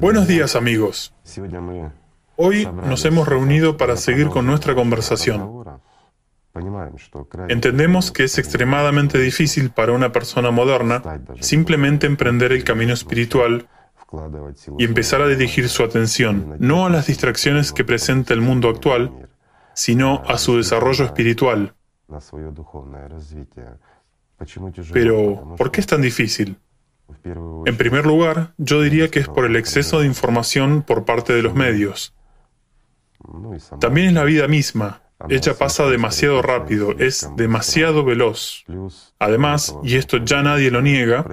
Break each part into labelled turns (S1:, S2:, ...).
S1: Buenos días amigos. Hoy nos hemos reunido para seguir con nuestra conversación. Entendemos que es extremadamente difícil para una persona moderna simplemente emprender el camino espiritual y empezar a dirigir su atención no a las distracciones que presenta el mundo actual, sino a su desarrollo espiritual. Pero, ¿por qué es tan difícil? En primer lugar, yo diría que es por el exceso de información por parte de los medios. También es la vida misma. Ella pasa demasiado rápido, es demasiado veloz. Además, y esto ya nadie lo niega,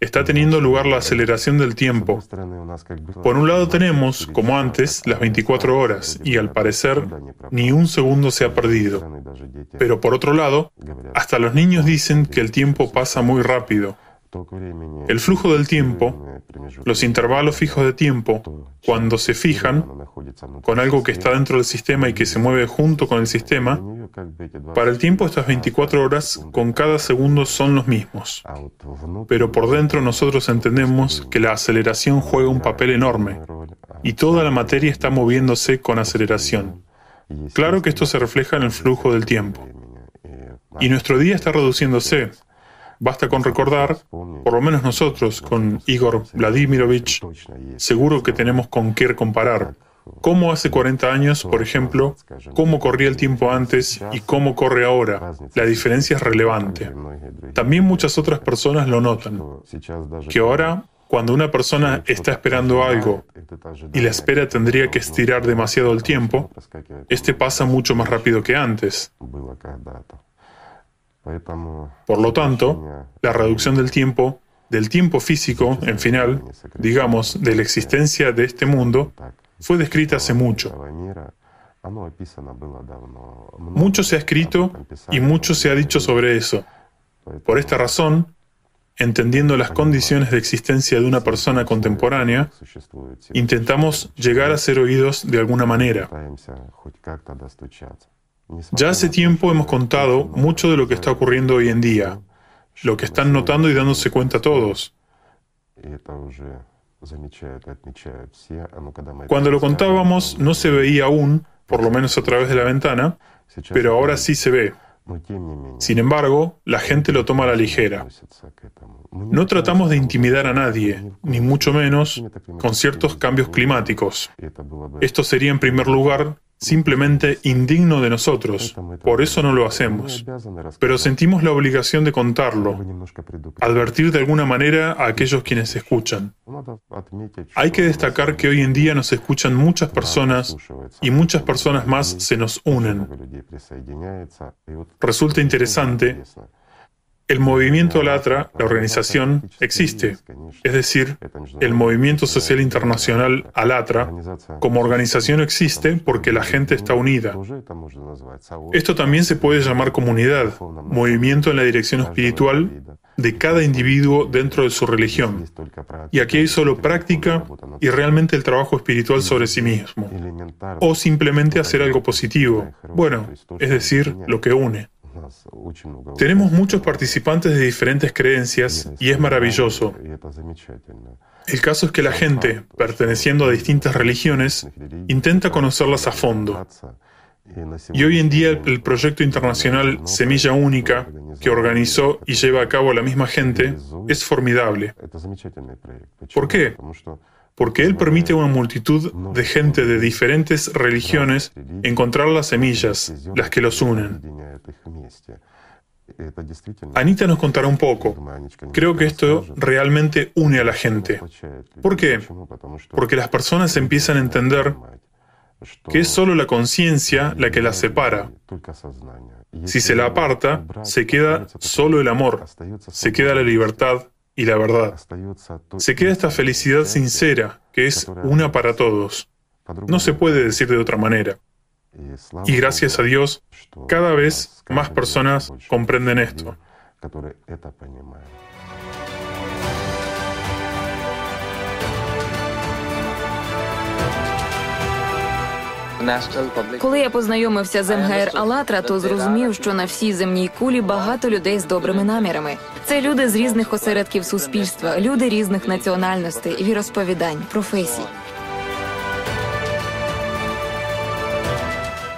S1: está teniendo lugar la aceleración del tiempo. Por un lado tenemos, como antes, las 24 horas, y al parecer ni un segundo se ha perdido. Pero por otro lado, hasta los niños dicen que el tiempo pasa muy rápido. El flujo del tiempo, los intervalos fijos de tiempo, cuando se fijan con algo que está dentro del sistema y que se mueve junto con el sistema, para el tiempo estas 24 horas con cada segundo son los mismos. Pero por dentro nosotros entendemos que la aceleración juega un papel enorme y toda la materia está moviéndose con aceleración. Claro que esto se refleja en el flujo del tiempo. Y nuestro día está reduciéndose, Basta con recordar, por lo menos nosotros, con Igor Vladimirovich, seguro que tenemos con qué comparar. Cómo hace 40 años, por ejemplo, cómo corría el tiempo antes y cómo corre ahora. La diferencia es relevante. También muchas otras personas lo notan, que ahora cuando una persona está esperando algo y la espera tendría que estirar demasiado el tiempo, este pasa mucho más rápido que antes. Por lo tanto, la reducción del tiempo, del tiempo físico, en final, digamos, de la existencia de este mundo, fue descrita hace mucho. Mucho se ha escrito y mucho se ha dicho sobre eso. Por esta razón, entendiendo las condiciones de existencia de una persona contemporánea, intentamos llegar a ser oídos de alguna manera. Ya hace tiempo hemos contado mucho de lo que está ocurriendo hoy en día, lo que están notando y dándose cuenta todos. Cuando lo contábamos no se veía aún, por lo menos a través de la ventana, pero ahora sí se ve. Sin embargo, la gente lo toma a la ligera. No tratamos de intimidar a nadie, ni mucho menos con ciertos cambios climáticos. Esto sería en primer lugar simplemente indigno de nosotros. Por eso no lo hacemos. Pero sentimos la obligación de contarlo, advertir de alguna manera a aquellos quienes escuchan. Hay que destacar que hoy en día nos escuchan muchas personas y muchas personas más se nos unen. Resulta interesante el movimiento Alatra, la organización, existe. Es decir, el movimiento social internacional Alatra como organización existe porque la gente está unida. Esto también se puede llamar comunidad, movimiento en la dirección espiritual de cada individuo dentro de su religión. Y aquí hay solo práctica y realmente el trabajo espiritual sobre sí mismo. O simplemente hacer algo positivo. Bueno, es decir, lo que une. Tenemos muchos participantes de diferentes creencias y es maravilloso. El caso es que la gente, perteneciendo a distintas religiones, intenta conocerlas a fondo. Y hoy en día el proyecto internacional Semilla Única, que organizó y lleva a cabo la misma gente, es formidable. ¿Por qué? Porque Él permite a una multitud de gente de diferentes religiones encontrar las semillas, las que los unen. Anita nos contará un poco. Creo que esto realmente une a la gente. ¿Por qué? Porque las personas empiezan a entender que es solo la conciencia la que las separa. Si se la aparta, se queda solo el amor, se queda la libertad, y la verdad. Se queda esta felicidad sincera, que es una para todos. No se puede decir de otra manera. Y gracias a Dios, cada vez más personas comprenden esto.
S2: Коли я познайомився з МГР Алатра, то зрозумів, що на всій земній кулі багато людей з добрими намірами. Це люди з різних осередків суспільства, люди різних національностей, віросповідань, професій.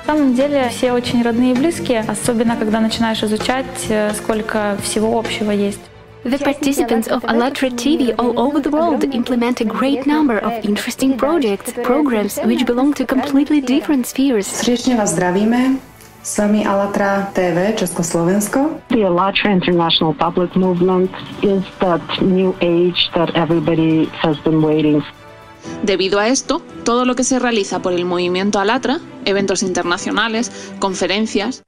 S3: Самом деле все очень родные и близкие, особенно когда начинаешь изучать, э, сколько всего общего есть.
S4: The participants of ALLATRA TV all over the world implement a great number of interesting projects, programs which belong to completely different spheres.
S5: Srdečne vás zdravíme. S vami Alatra TV Československo.
S6: The Alatra International Public Movement is that new age that everybody has been waiting for.
S7: Debido a esto, todo lo que se realiza por el movimiento Alatra, eventos internacionales, conferencias,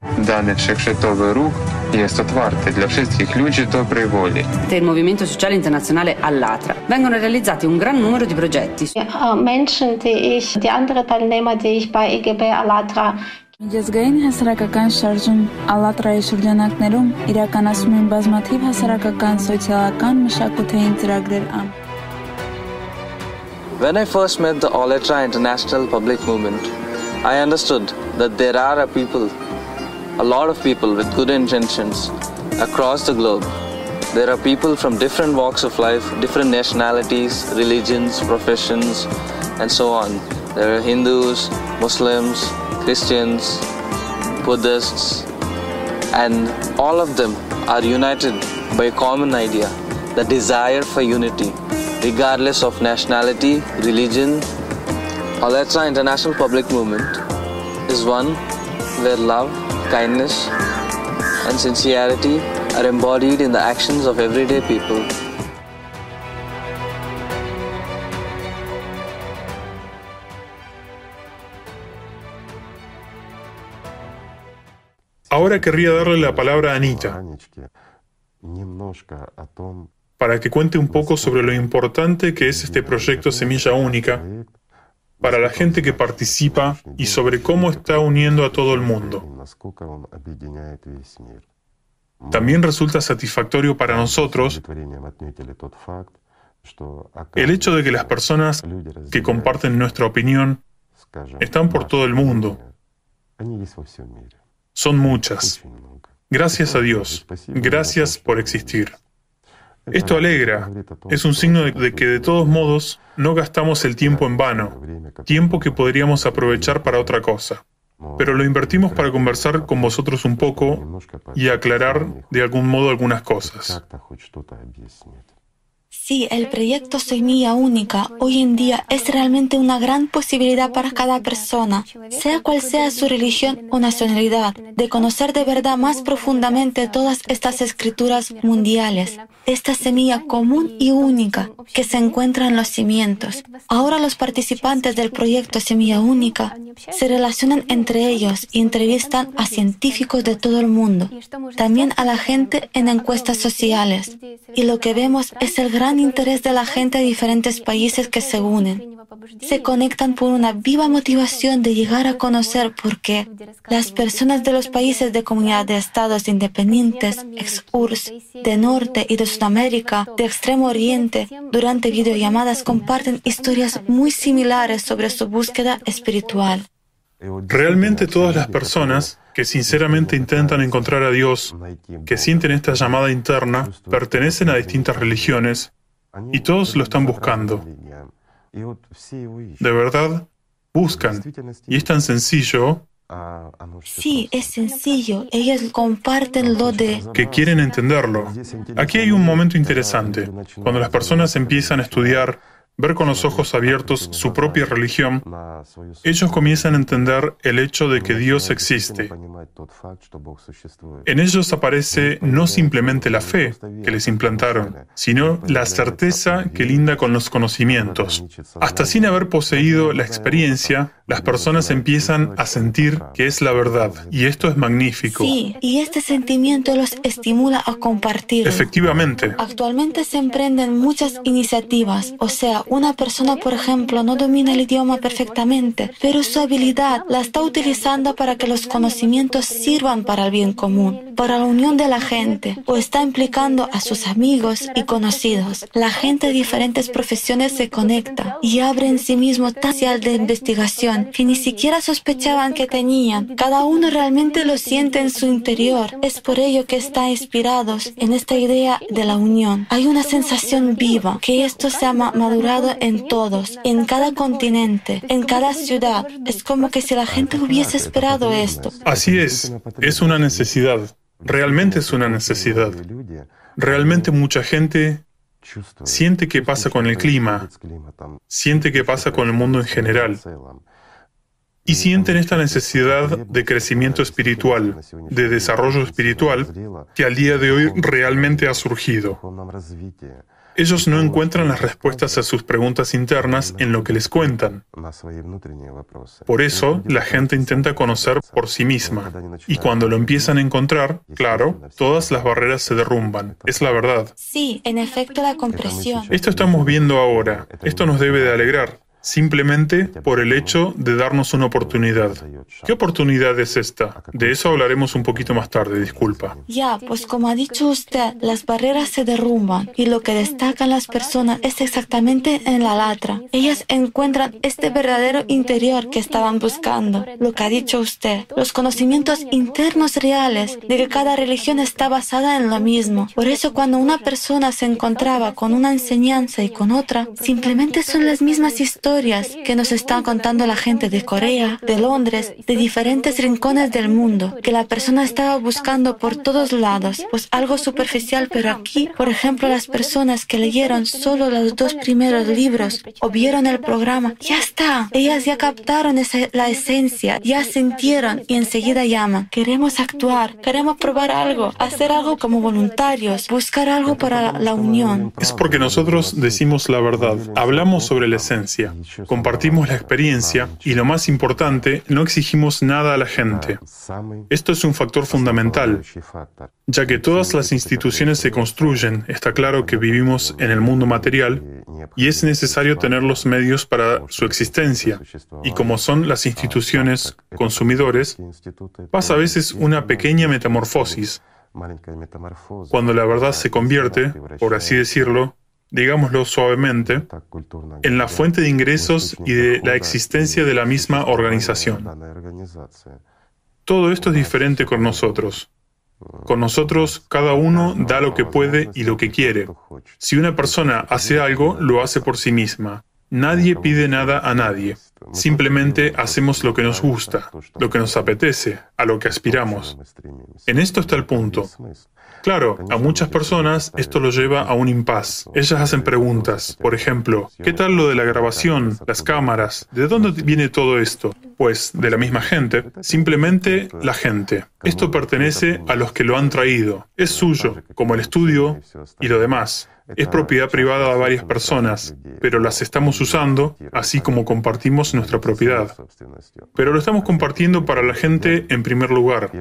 S8: del movimento sociale internazionale Allatra vengono realizzati un gran numero di progetti.
S9: Menschen, die ich, die andere Teilnehmer, die ich bei EGB Allatra
S3: Միջազգային հասարակական շարժում «ԱԼԱՏՐԱ»-ի շրջանակներում իրականացում են բազմաթիվ հասարակական, սոցիալական, մշակութային ծրագրեր ամ։
S10: When I first met the Allatra International Public Movement, I understood that there are a people, a lot of people with good intentions across the globe. There are people from different walks of life, different nationalities, religions, professions, and so on. There are Hindus, Muslims, Christians, Buddhists, and all of them are united by a common idea the desire for unity regardless of nationality, religion. Alatra International Public Movement is one where love, kindness, and sincerity are embodied in the actions of everyday people.
S1: Ahora querría darle la palabra a Anita para que cuente un poco sobre lo importante que es este proyecto Semilla Única para la gente que participa y sobre cómo está uniendo a todo el mundo. También resulta satisfactorio para nosotros el hecho de que las personas que comparten nuestra opinión están por todo el mundo. Son muchas. Gracias a Dios. Gracias por existir. Esto alegra. Es un signo de que de todos modos no gastamos el tiempo en vano, tiempo que podríamos aprovechar para otra cosa. Pero lo invertimos para conversar con vosotros un poco y aclarar de algún modo algunas cosas.
S11: Sí, el proyecto Semilla Única hoy en día es realmente una gran posibilidad para cada persona, sea cual sea su religión o nacionalidad, de conocer de verdad más profundamente todas estas escrituras mundiales, esta semilla común y única que se encuentra en los cimientos. Ahora los participantes del proyecto Semilla Única se relacionan entre ellos y entrevistan a científicos de todo el mundo, también a la gente en encuestas sociales. Y lo que vemos es el gran interés de la gente de diferentes países que se unen. Se conectan por una viva motivación de llegar a conocer por qué las personas de los países de comunidad de estados independientes, ex-URSS, de Norte y de Sudamérica, de Extremo Oriente, durante videollamadas comparten historias muy similares sobre su búsqueda espiritual.
S1: Realmente todas las personas que sinceramente intentan encontrar a Dios, que sienten esta llamada interna, pertenecen a distintas religiones y todos lo están buscando. De verdad, buscan. Y es tan sencillo.
S11: Sí, es sencillo. Ellos comparten lo de...
S1: Que quieren entenderlo. Aquí hay un momento interesante. Cuando las personas empiezan a estudiar ver con los ojos abiertos su propia religión, ellos comienzan a entender el hecho de que Dios existe. En ellos aparece no simplemente la fe que les implantaron, sino la certeza que linda con los conocimientos. Hasta sin haber poseído la experiencia, las personas empiezan a sentir que es la verdad, y esto es magnífico.
S11: Sí, y este sentimiento los estimula a compartir.
S1: Efectivamente.
S11: Actualmente se emprenden muchas iniciativas, o sea, una persona, por ejemplo, no domina el idioma perfectamente, pero su habilidad la está utilizando para que los conocimientos sirvan para el bien común, para la unión de la gente, o está implicando a sus amigos y conocidos. La gente de diferentes profesiones se conecta y abre en sí mismo potencial de investigación que ni siquiera sospechaban que tenían. Cada uno realmente lo siente en su interior. Es por ello que están inspirados en esta idea de la unión. Hay una sensación viva, que esto se ha madurado en todos, en cada continente, en cada ciudad. Es como que si la gente hubiese esperado esto.
S1: Así es, es una necesidad. Realmente es una necesidad. Realmente mucha gente siente que pasa con el clima, siente que pasa con el mundo en general. Y sienten esta necesidad de crecimiento espiritual, de desarrollo espiritual, que al día de hoy realmente ha surgido. Ellos no encuentran las respuestas a sus preguntas internas en lo que les cuentan. Por eso, la gente intenta conocer por sí misma. Y cuando lo empiezan a encontrar, claro, todas las barreras se derrumban. Es la verdad.
S11: Sí, en efecto, la compresión.
S1: Esto estamos viendo ahora. Esto nos debe de alegrar simplemente por el hecho de darnos una oportunidad. ¿Qué oportunidad es esta? De eso hablaremos un poquito más tarde, disculpa.
S11: Ya, pues como ha dicho usted, las barreras se derrumban y lo que destacan las personas es exactamente en la latra. Ellas encuentran este verdadero interior que estaban buscando, lo que ha dicho usted, los conocimientos internos reales de que cada religión está basada en lo mismo. Por eso cuando una persona se encontraba con una enseñanza y con otra, simplemente son las mismas historias que nos están contando la gente de Corea, de Londres, de diferentes rincones del mundo, que la persona estaba buscando por todos lados, pues algo superficial, pero aquí, por ejemplo, las personas que leyeron solo los dos primeros libros o vieron el programa, ya está, ellas ya captaron esa, la esencia, ya sintieron y enseguida llaman. Queremos actuar, queremos probar algo, hacer algo como voluntarios, buscar algo para la unión.
S1: Es porque nosotros decimos la verdad, hablamos sobre la esencia. Compartimos la experiencia y lo más importante, no exigimos nada a la gente. Esto es un factor fundamental, ya que todas las instituciones se construyen, está claro que vivimos en el mundo material y es necesario tener los medios para su existencia. Y como son las instituciones consumidores, pasa a veces una pequeña metamorfosis, cuando la verdad se convierte, por así decirlo, digámoslo suavemente, en la fuente de ingresos y de la existencia de la misma organización. Todo esto es diferente con nosotros. Con nosotros cada uno da lo que puede y lo que quiere. Si una persona hace algo, lo hace por sí misma. Nadie pide nada a nadie. Simplemente hacemos lo que nos gusta, lo que nos apetece, a lo que aspiramos. En esto está el punto. Claro, a muchas personas esto lo lleva a un impas. Ellas hacen preguntas. Por ejemplo, ¿qué tal lo de la grabación, las cámaras? ¿De dónde viene todo esto? Pues de la misma gente, simplemente la gente. Esto pertenece a los que lo han traído. Es suyo, como el estudio y lo demás. Es propiedad privada de varias personas, pero las estamos usando así como compartimos nuestra propiedad. Pero lo estamos compartiendo para la gente en primer lugar.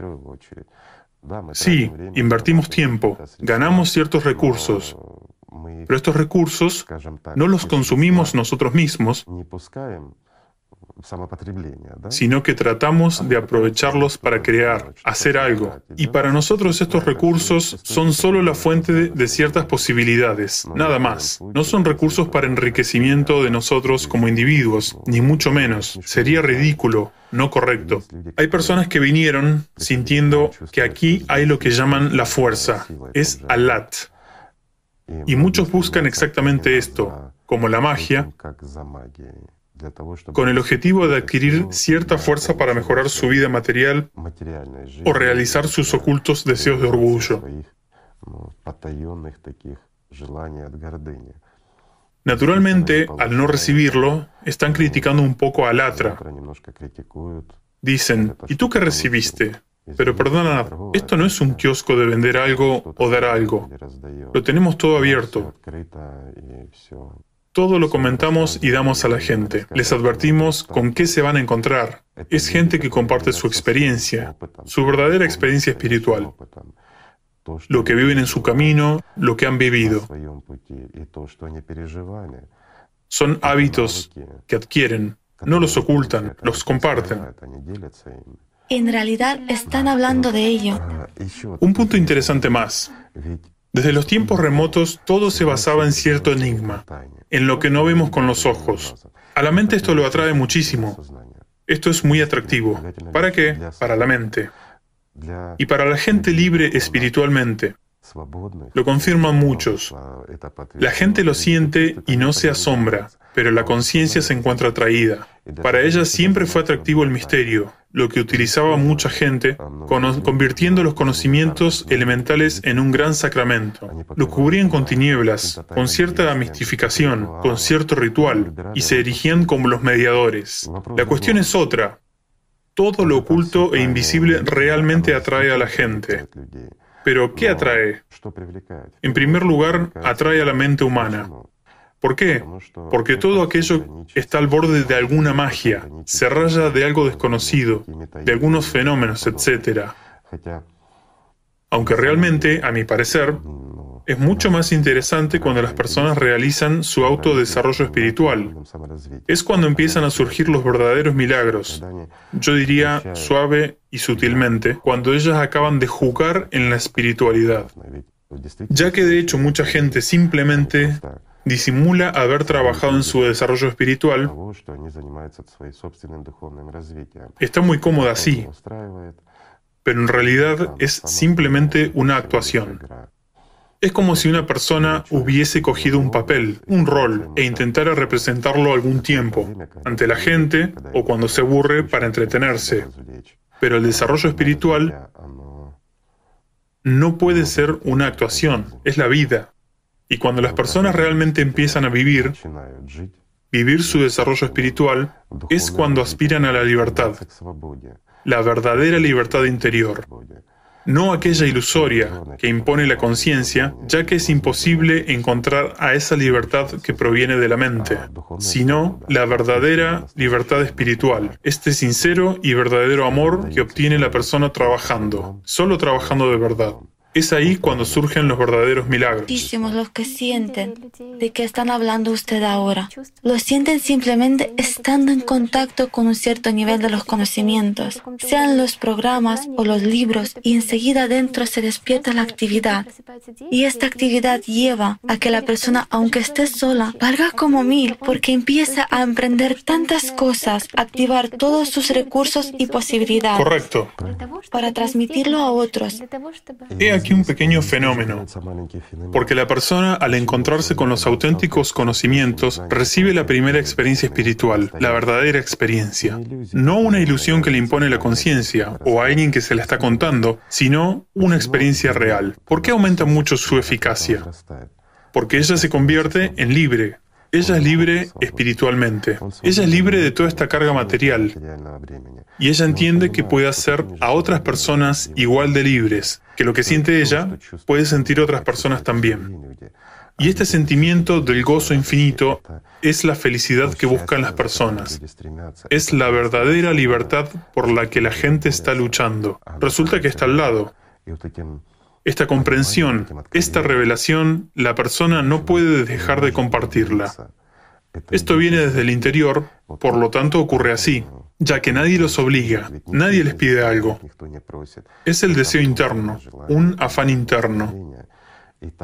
S1: Sí, invertimos tiempo, ganamos ciertos recursos, pero estos recursos no los consumimos nosotros mismos, sino que tratamos de aprovecharlos para crear, hacer algo. Y para nosotros estos recursos son solo la fuente de, ciertas posibilidades, nada más. No son recursos para enriquecimiento de nosotros como individuos, ni mucho menos. Sería ridículo, no correcto. Hay personas que vinieron sintiendo que aquí hay lo que llaman la fuerza, es Alat. Y muchos buscan exactamente esto, como la magia, con el objetivo de adquirir cierta fuerza para mejorar su vida material o realizar sus ocultos deseos de orgullo. Naturalmente, al no recibirlo, están criticando un poco a Latra. Dicen, ¿y tú qué recibiste? Pero perdona, esto no es un kiosco de vender algo o dar algo. Lo tenemos todo abierto. Todo lo comentamos y damos a la gente. Les advertimos con qué se van a encontrar. Es gente que comparte su experiencia, su verdadera experiencia espiritual, lo que viven en su camino, lo que han vivido. Son hábitos que adquieren, no los ocultan, los comparten.
S11: En realidad están hablando de ello.
S1: Un punto interesante más. Desde los tiempos remotos todo se basaba en cierto enigma, en lo que no vemos con los ojos. A la mente esto lo atrae muchísimo. Esto es muy atractivo. ¿Para qué? Para la mente. Y para la gente libre espiritualmente. Lo confirman muchos. La gente lo siente y no se asombra, pero la conciencia se encuentra atraída. Para ella siempre fue atractivo el misterio, lo que utilizaba mucha gente, convirtiendo los conocimientos elementales en un gran sacramento. Lo cubrían con tinieblas, con cierta mistificación, con cierto ritual, y se erigían como los mediadores. La cuestión es otra. Todo lo oculto e invisible realmente atrae a la gente. Pero, ¿qué atrae? En primer lugar, atrae a la mente humana. ¿Por qué? Porque todo aquello está al borde de alguna magia, se raya de algo desconocido, de algunos fenómenos, etc. Aunque realmente, a mi parecer, es mucho más interesante cuando las personas realizan su autodesarrollo espiritual. Es cuando empiezan a surgir los verdaderos milagros. Yo diría suave y sutilmente, cuando ellas acaban de jugar en la espiritualidad. Ya que de hecho mucha gente simplemente disimula haber trabajado en su desarrollo espiritual, está muy cómoda así, pero en realidad es simplemente una actuación. Es como si una persona hubiese cogido un papel, un rol, e intentara representarlo algún tiempo, ante la gente o cuando se aburre para entretenerse. Pero el desarrollo espiritual no puede ser una actuación, es la vida. Y cuando las personas realmente empiezan a vivir, vivir su desarrollo espiritual, es cuando aspiran a la libertad, la verdadera libertad interior, no aquella ilusoria que impone la conciencia, ya que es imposible encontrar a esa libertad que proviene de la mente, sino la verdadera libertad espiritual, este sincero y verdadero amor que obtiene la persona trabajando, solo trabajando de verdad. Es ahí cuando surgen los verdaderos milagros.
S11: Muchísimos los que sienten de que están hablando usted ahora. Lo sienten simplemente estando en contacto con un cierto nivel de los conocimientos, sean los programas o los libros, y enseguida dentro se despierta la actividad. Y esta actividad lleva a que la persona, aunque esté sola, valga como mil, porque empieza a emprender tantas cosas, activar todos sus recursos y posibilidades.
S1: Correcto.
S11: Para transmitirlo a otros
S1: aquí un pequeño fenómeno, porque la persona al encontrarse con los auténticos conocimientos recibe la primera experiencia espiritual, la verdadera experiencia. No una ilusión que le impone la conciencia o a alguien que se la está contando, sino una experiencia real. ¿Por qué aumenta mucho su eficacia? Porque ella se convierte en libre, ella es libre espiritualmente. Ella es libre de toda esta carga material. Y ella entiende que puede hacer a otras personas igual de libres, que lo que siente ella puede sentir otras personas también. Y este sentimiento del gozo infinito es la felicidad que buscan las personas. Es la verdadera libertad por la que la gente está luchando. Resulta que está al lado. Esta comprensión, esta revelación, la persona no puede dejar de compartirla. Esto viene desde el interior, por lo tanto ocurre así, ya que nadie los obliga, nadie les pide algo. Es el deseo interno, un afán interno.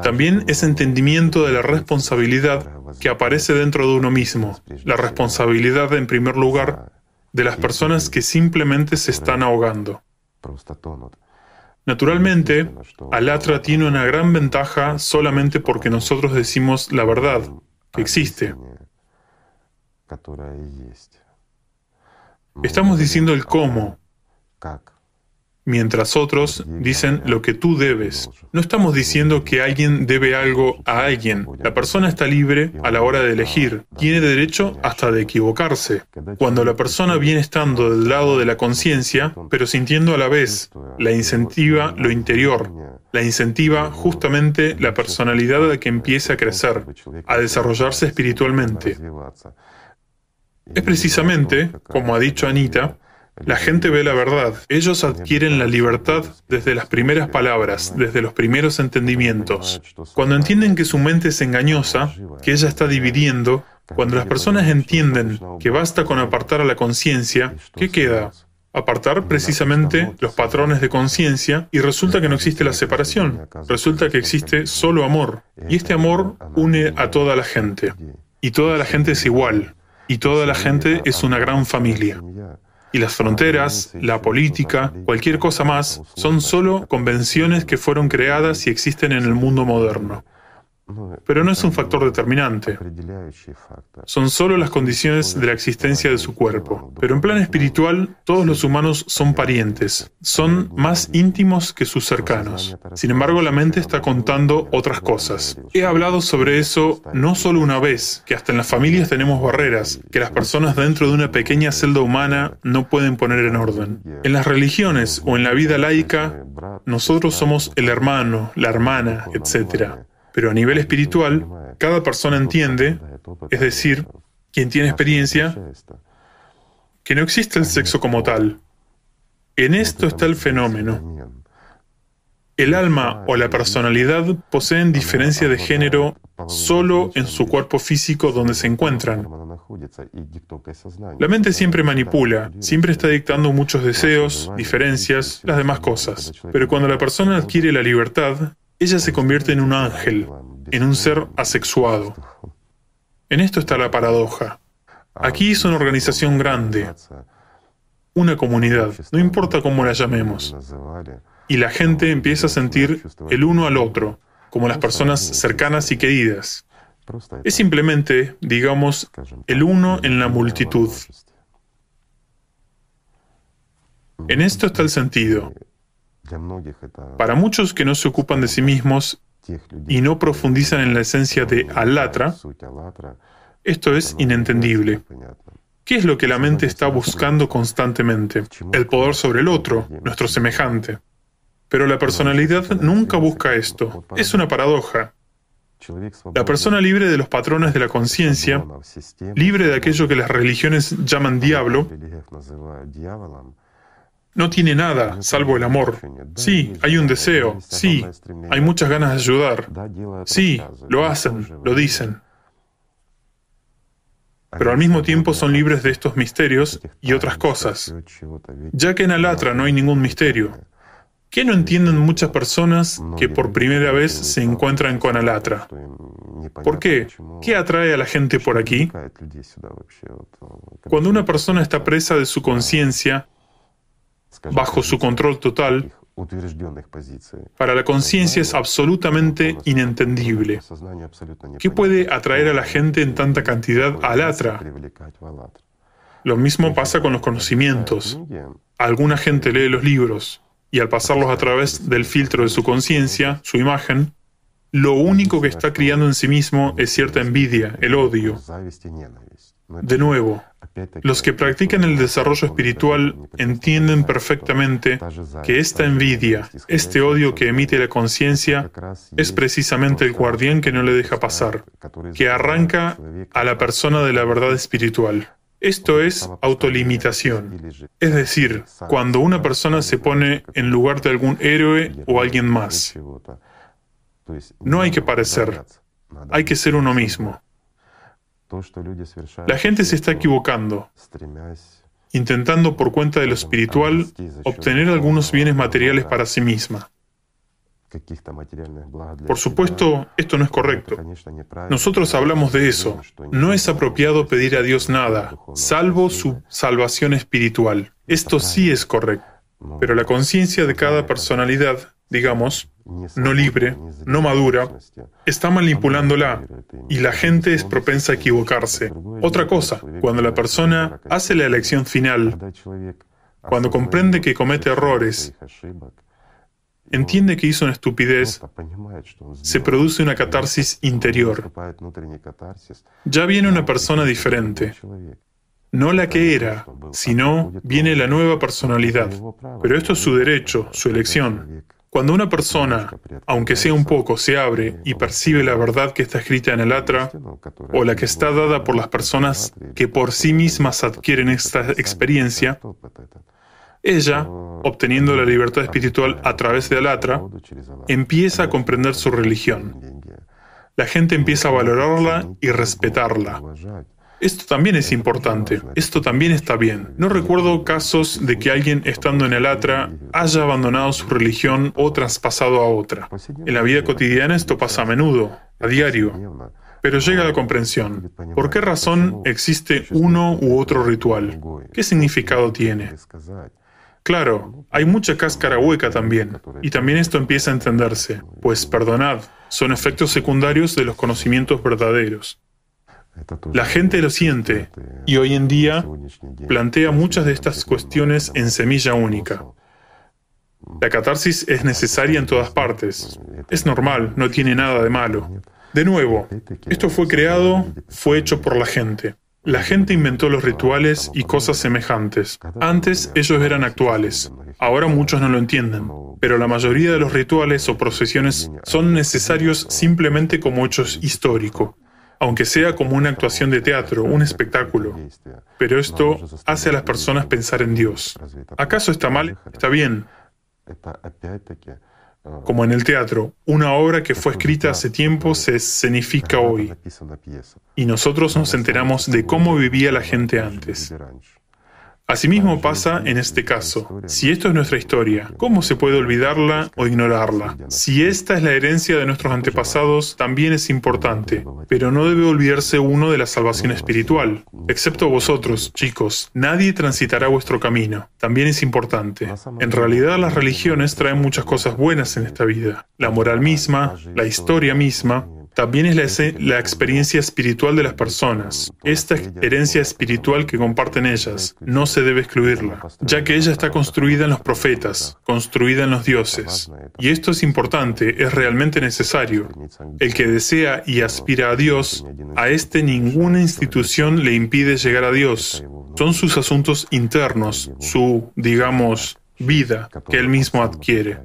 S1: También es entendimiento de la responsabilidad que aparece dentro de uno mismo, la responsabilidad en primer lugar de las personas que simplemente se están ahogando. Naturalmente, Alatra tiene una gran ventaja solamente porque nosotros decimos la verdad, que existe. Estamos diciendo el cómo, mientras otros dicen lo que tú debes. No estamos diciendo que alguien debe algo a alguien. La persona está libre a la hora de elegir. Tiene derecho hasta de equivocarse. Cuando la persona viene estando del lado de la conciencia, pero sintiendo a la vez, la incentiva lo interior. La incentiva justamente la personalidad de que empiece a crecer, a desarrollarse espiritualmente. Es precisamente, como ha dicho Anita, la gente ve la verdad. Ellos adquieren la libertad desde las primeras palabras, desde los primeros entendimientos. Cuando entienden que su mente es engañosa, que ella está dividiendo, cuando las personas entienden que basta con apartar a la conciencia, ¿qué queda? Apartar precisamente los patrones de conciencia y resulta que no existe la separación, resulta que existe solo amor. Y este amor une a toda la gente. Y toda la gente es igual. Y toda la gente es una gran familia. Y las fronteras, la política, cualquier cosa más, son solo convenciones que fueron creadas y existen en el mundo moderno. Pero no es un factor determinante. Son solo las condiciones de la existencia de su cuerpo. Pero en plan espiritual, todos los humanos son parientes, son más íntimos que sus cercanos. Sin embargo, la mente está contando otras cosas. He hablado sobre eso no solo una vez, que hasta en las familias tenemos barreras, que las personas dentro de una pequeña celda humana no pueden poner en orden. En las religiones o en la vida laica, nosotros somos el hermano, la hermana, etc. Pero a nivel espiritual, cada persona entiende, es decir, quien tiene experiencia, que no existe el sexo como tal. En esto está el fenómeno. El alma o la personalidad poseen diferencia de género solo en su cuerpo físico donde se encuentran. La mente siempre manipula, siempre está dictando muchos deseos, diferencias, las demás cosas. Pero cuando la persona adquiere la libertad, ella se convierte en un ángel, en un ser asexuado. En esto está la paradoja. Aquí es una organización grande, una comunidad, no importa cómo la llamemos. Y la gente empieza a sentir el uno al otro, como las personas cercanas y queridas. Es simplemente, digamos, el uno en la multitud. En esto está el sentido. Para muchos que no se ocupan de sí mismos y no profundizan en la esencia de alatra, esto es inentendible. ¿Qué es lo que la mente está buscando constantemente? El poder sobre el otro, nuestro semejante. Pero la personalidad nunca busca esto. Es una paradoja. La persona libre de los patrones de la conciencia, libre de aquello que las religiones llaman diablo, no tiene nada salvo el amor. Sí, hay un deseo. Sí, hay muchas ganas de ayudar. Sí, lo hacen, lo dicen. Pero al mismo tiempo son libres de estos misterios y otras cosas. Ya que en Alatra no hay ningún misterio. ¿Qué no entienden muchas personas que por primera vez se encuentran con Alatra? ¿Por qué? ¿Qué atrae a la gente por aquí? Cuando una persona está presa de su conciencia, bajo su control total, para la conciencia es absolutamente inentendible. ¿Qué puede atraer a la gente en tanta cantidad al atra? Lo mismo pasa con los conocimientos. Alguna gente lee los libros y al pasarlos a través del filtro de su conciencia, su imagen, lo único que está criando en sí mismo es cierta envidia, el odio. De nuevo, los que practican el desarrollo espiritual entienden perfectamente que esta envidia, este odio que emite la conciencia, es precisamente el guardián que no le deja pasar, que arranca a la persona de la verdad espiritual. Esto es autolimitación. Es decir, cuando una persona se pone en lugar de algún héroe o alguien más. No hay que parecer, hay que ser uno mismo. La gente se está equivocando, intentando por cuenta de lo espiritual obtener algunos bienes materiales para sí misma. Por supuesto, esto no es correcto. Nosotros hablamos de eso. No es apropiado pedir a Dios nada, salvo su salvación espiritual. Esto sí es correcto. Pero la conciencia de cada personalidad, digamos, no libre, no madura, está manipulándola y la gente es propensa a equivocarse. Otra cosa, cuando la persona hace la elección final, cuando comprende que comete errores, entiende que hizo una estupidez, se produce una catarsis interior. Ya viene una persona diferente. No la que era, sino viene la nueva personalidad. Pero esto es su derecho, su elección. Cuando una persona, aunque sea un poco, se abre y percibe la verdad que está escrita en el atra, o la que está dada por las personas que por sí mismas adquieren esta experiencia, ella, obteniendo la libertad espiritual a través del atra, empieza a comprender su religión. La gente empieza a valorarla y respetarla. Esto también es importante, esto también está bien. No recuerdo casos de que alguien estando en el atra haya abandonado su religión o traspasado a otra. En la vida cotidiana esto pasa a menudo, a diario. Pero llega la comprensión. ¿Por qué razón existe uno u otro ritual? ¿Qué significado tiene? Claro, hay mucha cáscara hueca también, y también esto empieza a entenderse, pues perdonad, son efectos secundarios de los conocimientos verdaderos. La gente lo siente y hoy en día plantea muchas de estas cuestiones en semilla única. La catarsis es necesaria en todas partes. Es normal, no tiene nada de malo. De nuevo, esto fue creado, fue hecho por la gente. La gente inventó los rituales y cosas semejantes. Antes ellos eran actuales. Ahora muchos no lo entienden. Pero la mayoría de los rituales o procesiones son necesarios simplemente como hechos históricos, aunque sea como una actuación de teatro, un espectáculo. Pero esto hace a las personas pensar en Dios. ¿Acaso está mal? Está bien. Como en el teatro, una obra que fue escrita hace tiempo se escenifica hoy. Y nosotros nos enteramos de cómo vivía la gente antes. Asimismo pasa en este caso. Si esto es nuestra historia, ¿cómo se puede olvidarla o ignorarla? Si esta es la herencia de nuestros antepasados, también es importante, pero no debe olvidarse uno de la salvación espiritual. Excepto vosotros, chicos, nadie transitará vuestro camino. También es importante. En realidad las religiones traen muchas cosas buenas en esta vida. La moral misma, la historia misma, también es la, experiencia espiritual de las personas. Esta herencia espiritual que comparten ellas no se debe excluirla, ya que ella está construida en los profetas, construida en los dioses. Y esto es importante, es realmente necesario. El que desea y aspira a Dios, a este ninguna institución le impide llegar a Dios. Son sus asuntos internos, su, digamos, vida que él mismo adquiere.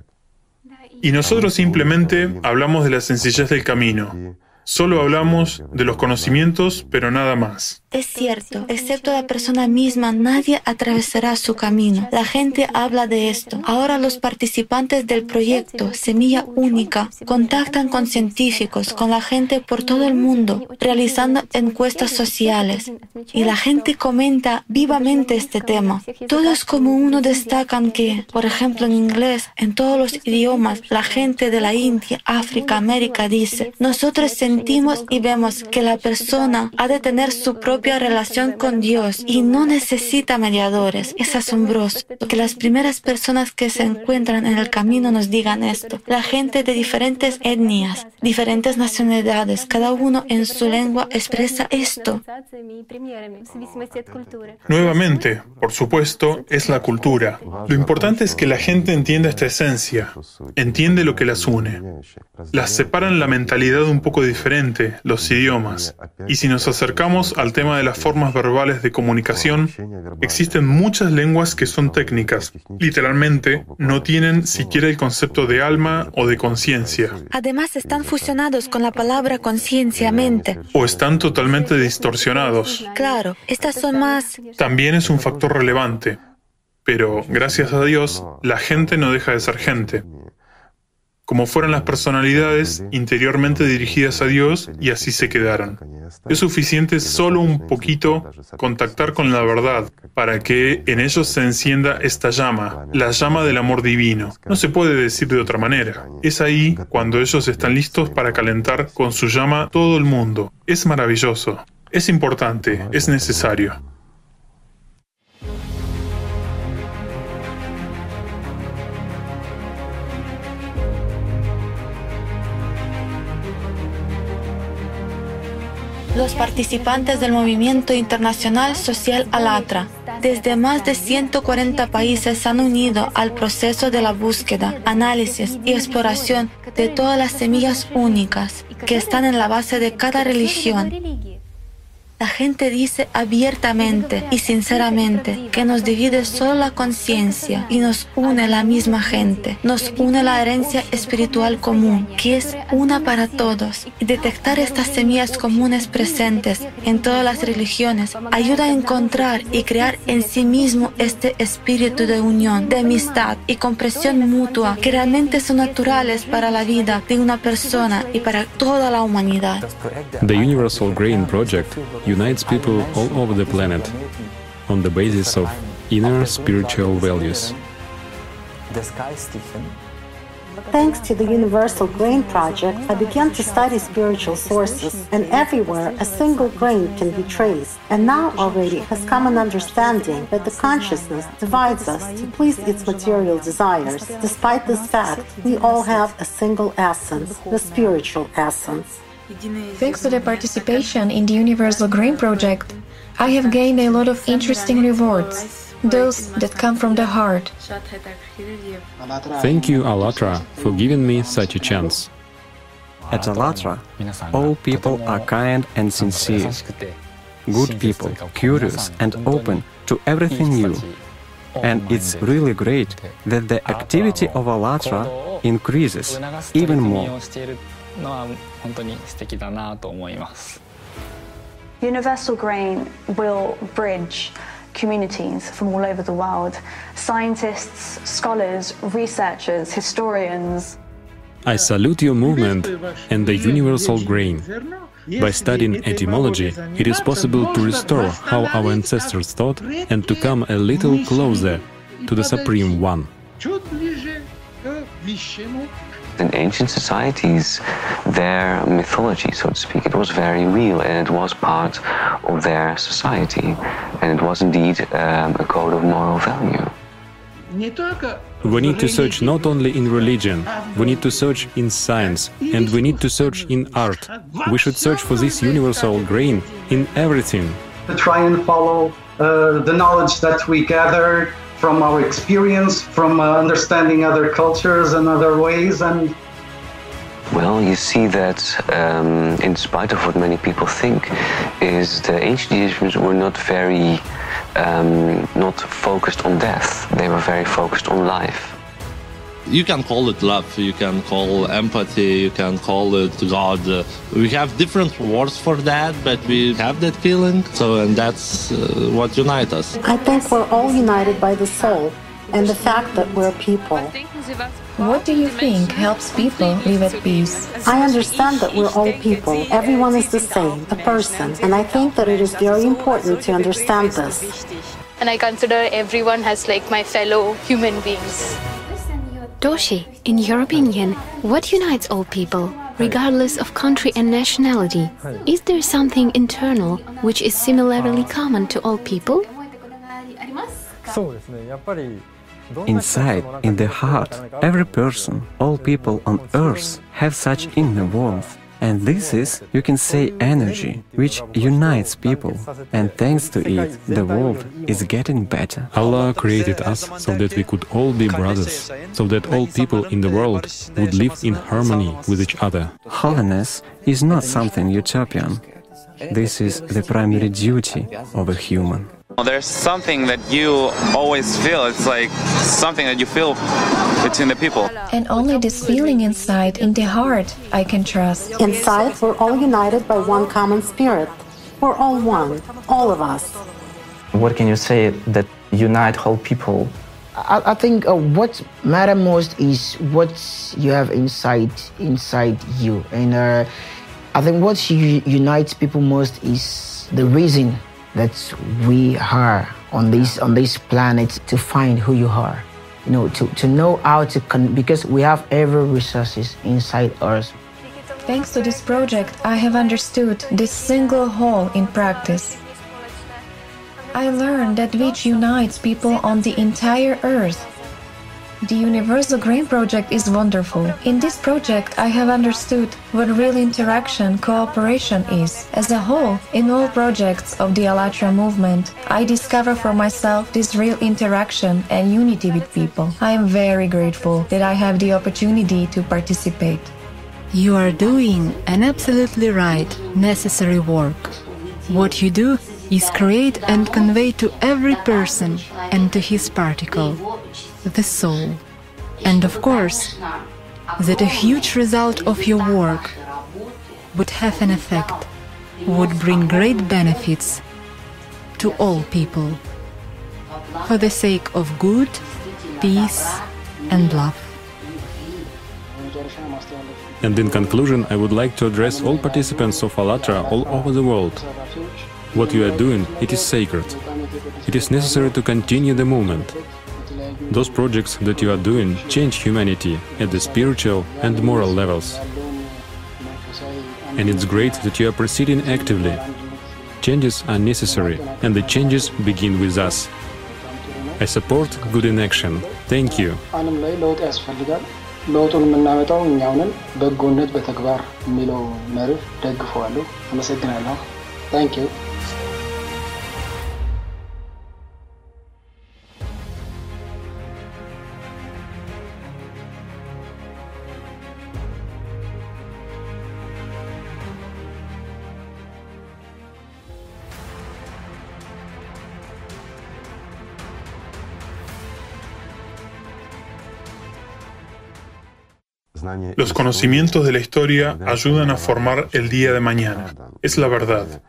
S1: Y nosotros simplemente hablamos de la sencillez del camino. Solo hablamos de los conocimientos, pero nada más.
S11: Es cierto, excepto la persona misma, nadie atravesará su camino. La gente habla de esto. Ahora los participantes del proyecto Semilla Única contactan con científicos, con la gente por todo el mundo, realizando encuestas sociales. Y la gente comenta vivamente este tema. Todos como uno destacan que, por ejemplo, en inglés, en todos los idiomas, la gente de la India, África, América dice, nosotros sentimos y vemos que la persona ha de tener su propio relación con Dios y no necesita mediadores. Es asombroso que las primeras personas que se encuentran en el camino nos digan esto. La gente de diferentes etnias, diferentes nacionalidades, cada uno en su lengua expresa esto.
S1: Nuevamente, por supuesto, es la cultura. Lo importante es que la gente entienda esta esencia, entiende lo que las une. Las separan la mentalidad un poco diferente, los idiomas. Y si nos acercamos al tema de las formas verbales de comunicación, existen muchas lenguas que son técnicas. Literalmente, no tienen siquiera el concepto de alma o de conciencia.
S11: Además, están fusionados con la palabra conciencia, mente.
S1: O están totalmente distorsionados.
S11: Claro, estas son más...
S1: También es un factor relevante. Pero, gracias a Dios, la gente no deja de ser gente como fueran las personalidades interiormente dirigidas a Dios y así se quedaron. Es suficiente solo un poquito contactar con la verdad para que en ellos se encienda esta llama, la llama del amor divino. No se puede decir de otra manera. Es ahí cuando ellos están listos para calentar con su llama todo el mundo. Es maravilloso. Es importante, es necesario.
S11: Los participantes del movimiento internacional social Alatra. Desde más de 140 países se han unido al proceso de la búsqueda, análisis y exploración de todas las semillas únicas que están en la base de cada religión la gente dice abiertamente y sinceramente que nos divide solo la conciencia y nos une la misma gente, nos une la herencia espiritual común, que es una para todos. Detectar estas semillas comunes presentes en todas las religiones ayuda a encontrar y crear en sí mismo este espíritu de unión, de amistad y comprensión mutua que realmente son naturales para la vida de una persona y para toda la humanidad.
S12: The Universal Grain Project unites people all over the planet on the basis of inner spiritual values.
S13: Thanks to the Universal Grain Project, I began to study spiritual sources, and everywhere a single grain can be traced. And now already has come an understanding that the consciousness divides us to please its material desires. Despite this fact, we all have a single essence, the spiritual essence.
S14: Thanks to the participation in the Universal Green Project, I have gained a lot of interesting rewards, those that come from the heart.
S12: Thank you, Allatra, for giving me such a chance.
S15: At Allatra, all people are kind and sincere. Good people, curious and open to everything new. And it's really great that the activity of Allatra increases even more.
S16: Universal Grain will bridge communities from all over the world scientists, scholars, researchers, historians.
S12: I salute your movement and the universal grain. By studying etymology, it is possible to restore how our ancestors thought and to come a little closer to the Supreme One
S17: in ancient societies, their mythology, so to speak, it was very real and it was part of their society. And it was indeed um, a code of moral value.
S12: We need to search not only in religion, we need to search in science, and we need to search in art. We should search for this universal grain in everything.
S18: To try and follow uh, the knowledge that we gathered from our experience, from uh, understanding other cultures and other ways, and
S17: well, you see that um, in spite of what many people think, is the ancient Egyptians were not very, um, not focused on death. They were very focused on life.
S19: You can call it love, you can call empathy, you can call it God. we have different words for that, but we have that feeling. So, and that's uh, what unites us.
S13: I think we're all united by the soul and the fact that we're people.
S14: What do you think helps people live at peace?
S13: I understand that we're all people. Everyone is the same, a person, and I think that it is very important to understand this.
S20: And I consider everyone as like my fellow human beings.
S4: Doshi, in your opinion, what unites all people, regardless of country and nationality? Is there something internal which is similarly common to all people?
S15: Inside, in the heart, every person, all people on earth have such inner warmth. And this is, you can say, energy, which unites people. And thanks to it, the world is getting better.
S12: Allah created us so that we could all be brothers, so that all people in the world would live in harmony with each other.
S15: Holiness is not something utopian. This is the primary duty of a human.
S21: There's something that you always feel. It's like something that you feel between the people.
S14: And only this feeling inside, in the heart, I can trust.
S13: Inside, we're all united by one common spirit. We're all one, all of us.
S22: What can you say that unite whole people?
S23: I, I think uh, what matter most is what you have inside inside you, and uh, I think what unites people most is the reason that we are on this on this planet to find who you are. You know to, to know how to con- because we have every resources inside us.
S14: Thanks to this project i have understood this single whole in practice. I learned that which unites people on the entire earth the Universal Grain Project is wonderful. In this project, I have understood what real interaction cooperation is. As a whole, in all projects of the Alatra movement, I discover for myself this real interaction and unity with people. I am very grateful that I have the opportunity to participate.
S24: You are doing an absolutely right, necessary work. What you do is create and convey to every person and to his particle the soul. And of course, that a huge result of your work would have an effect, would bring great benefits to all people for the sake of good, peace, and love.
S12: And in conclusion, I would like to address all participants of Alatra all over the world. What you are doing, it is sacred. It is necessary to continue the movement. Those projects that you are doing change humanity at the spiritual and moral levels. And it's great that you are proceeding actively. Changes are necessary, and the changes begin with us. I support good in action. Thank you.
S25: ለውጡን የምናመጣው እኛው ነን። በጎነት በተግባር የሚለው መርህ ደግፈዋለሁ። አመሰግናለሁ። ታንክ
S1: Los conocimientos de la historia ayudan a formar el día de mañana. Es la verdad.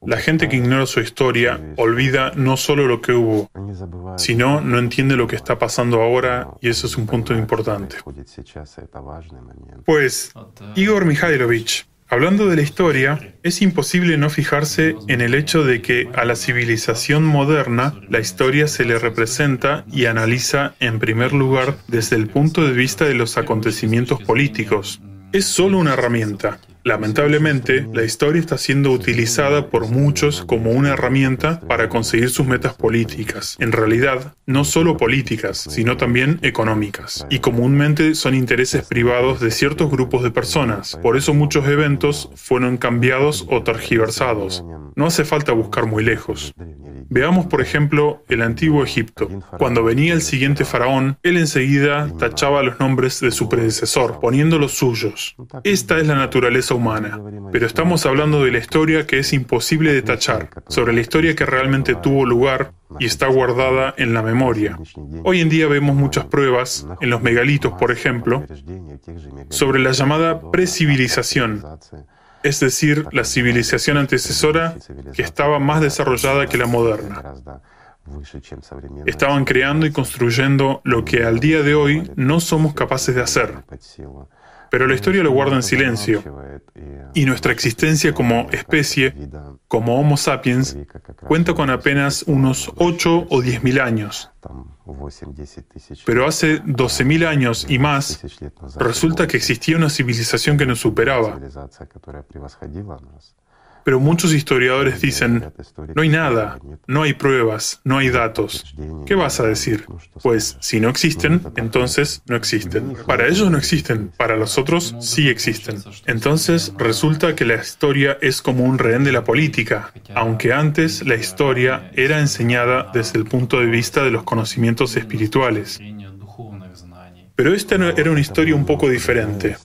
S1: La gente que ignora su historia olvida no solo lo que hubo, sino no entiende lo que está pasando ahora y eso es un punto importante. Pues, Igor Mikhailovich, Hablando de la historia, es imposible no fijarse en el hecho de que a la civilización moderna la historia se le representa y analiza en primer lugar desde el punto de vista de los acontecimientos políticos. Es solo una herramienta, Lamentablemente, la historia está siendo utilizada por muchos como una herramienta para conseguir sus metas políticas. En realidad, no solo políticas, sino también económicas. Y comúnmente son intereses privados de ciertos grupos de personas. Por eso muchos eventos fueron cambiados o tergiversados. No hace falta buscar muy lejos. Veamos, por ejemplo, el antiguo Egipto. Cuando venía el siguiente faraón, él enseguida tachaba los nombres de su predecesor, poniendo los suyos. Esta es la naturaleza pero estamos hablando de la historia que es imposible de tachar, sobre la historia que realmente tuvo lugar y está guardada en la memoria. Hoy en día vemos muchas pruebas, en los megalitos por ejemplo, sobre la llamada precivilización, es decir, la civilización antecesora que estaba más desarrollada que la moderna. Estaban creando y construyendo lo que al día de hoy no somos capaces de hacer. Pero la historia lo guarda en silencio. Y nuestra existencia como especie, como Homo sapiens, cuenta con apenas unos 8 o 10 mil años. Pero hace 12.000 años y más, resulta que existía una civilización que nos superaba. Pero muchos historiadores dicen, no hay nada, no hay pruebas, no hay datos. ¿Qué vas a decir? Pues si no existen, entonces no existen. Para ellos no existen, para los otros sí existen. Entonces resulta que la historia es como un rehén de la política, aunque antes la historia era enseñada desde el punto de vista de los conocimientos espirituales. Pero esta era una historia un poco diferente.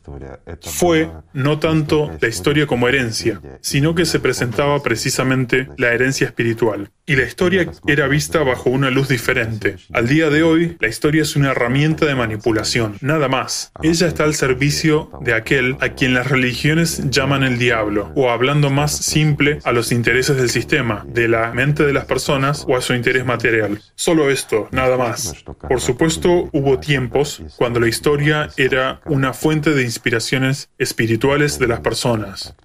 S1: Fue no tanto la historia como herencia, sino que se presentaba precisamente la herencia espiritual. Y la historia era vista bajo una luz diferente. Al día de hoy, la historia es una herramienta de manipulación, nada más. Ella está al servicio de aquel a quien las religiones llaman el diablo, o hablando más simple, a los intereses del sistema, de la mente de las personas o a su interés material. Solo esto, nada más. Por supuesto, hubo tiempos cuando la historia era una fuente de inspiraciones espirituales de las personas.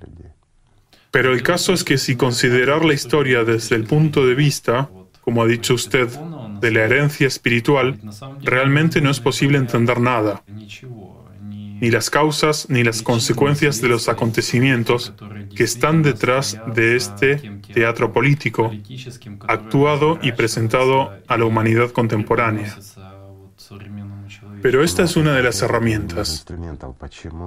S1: Pero el caso es que si considerar la historia desde el punto de vista, como ha dicho usted, de la herencia espiritual, realmente no es posible entender nada, ni las causas ni las consecuencias de los acontecimientos que están detrás de este teatro político, actuado y presentado a la humanidad contemporánea. Pero esta es una de las herramientas.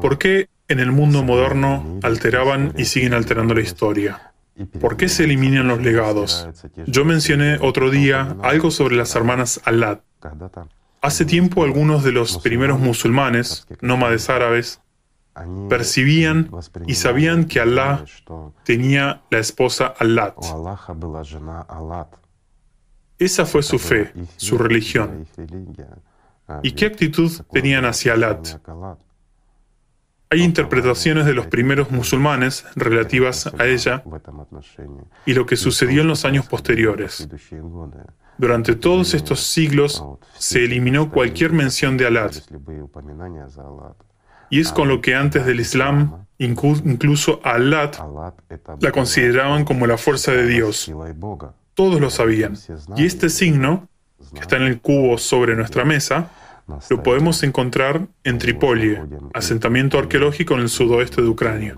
S1: ¿Por qué en el mundo moderno alteraban y siguen alterando la historia? ¿Por qué se eliminan los legados? Yo mencioné otro día algo sobre las hermanas Alad. Hace tiempo algunos de los primeros musulmanes, nómades árabes, percibían y sabían que Allah tenía la esposa Alad. Esa fue su fe, su religión. ¿Y qué actitud tenían hacia Alat? Hay interpretaciones de los primeros musulmanes relativas a ella y lo que sucedió en los años posteriores. Durante todos estos siglos se eliminó cualquier mención de Alat. Y es con lo que antes del Islam, incluso a Alat la consideraban como la fuerza de Dios. Todos lo sabían. Y este signo que está en el cubo sobre nuestra mesa, lo podemos encontrar en Tripolie, asentamiento arqueológico en el sudoeste de Ucrania,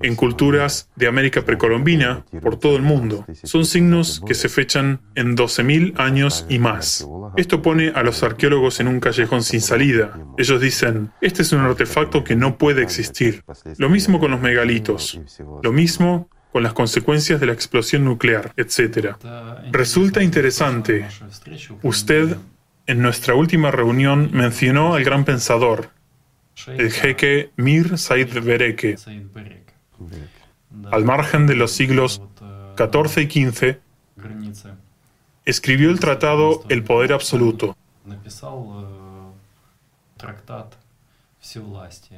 S1: en culturas de América precolombina por todo el mundo. Son signos que se fechan en 12.000 años y más. Esto pone a los arqueólogos en un callejón sin salida. Ellos dicen, este es un artefacto que no puede existir. Lo mismo con los megalitos. Lo mismo con las consecuencias de la explosión nuclear, etc. Resulta interesante. Usted en nuestra última reunión mencionó al gran pensador, el jeque Mir Said Bereke. Al margen de los siglos XIV y XV, escribió el tratado El Poder Absoluto.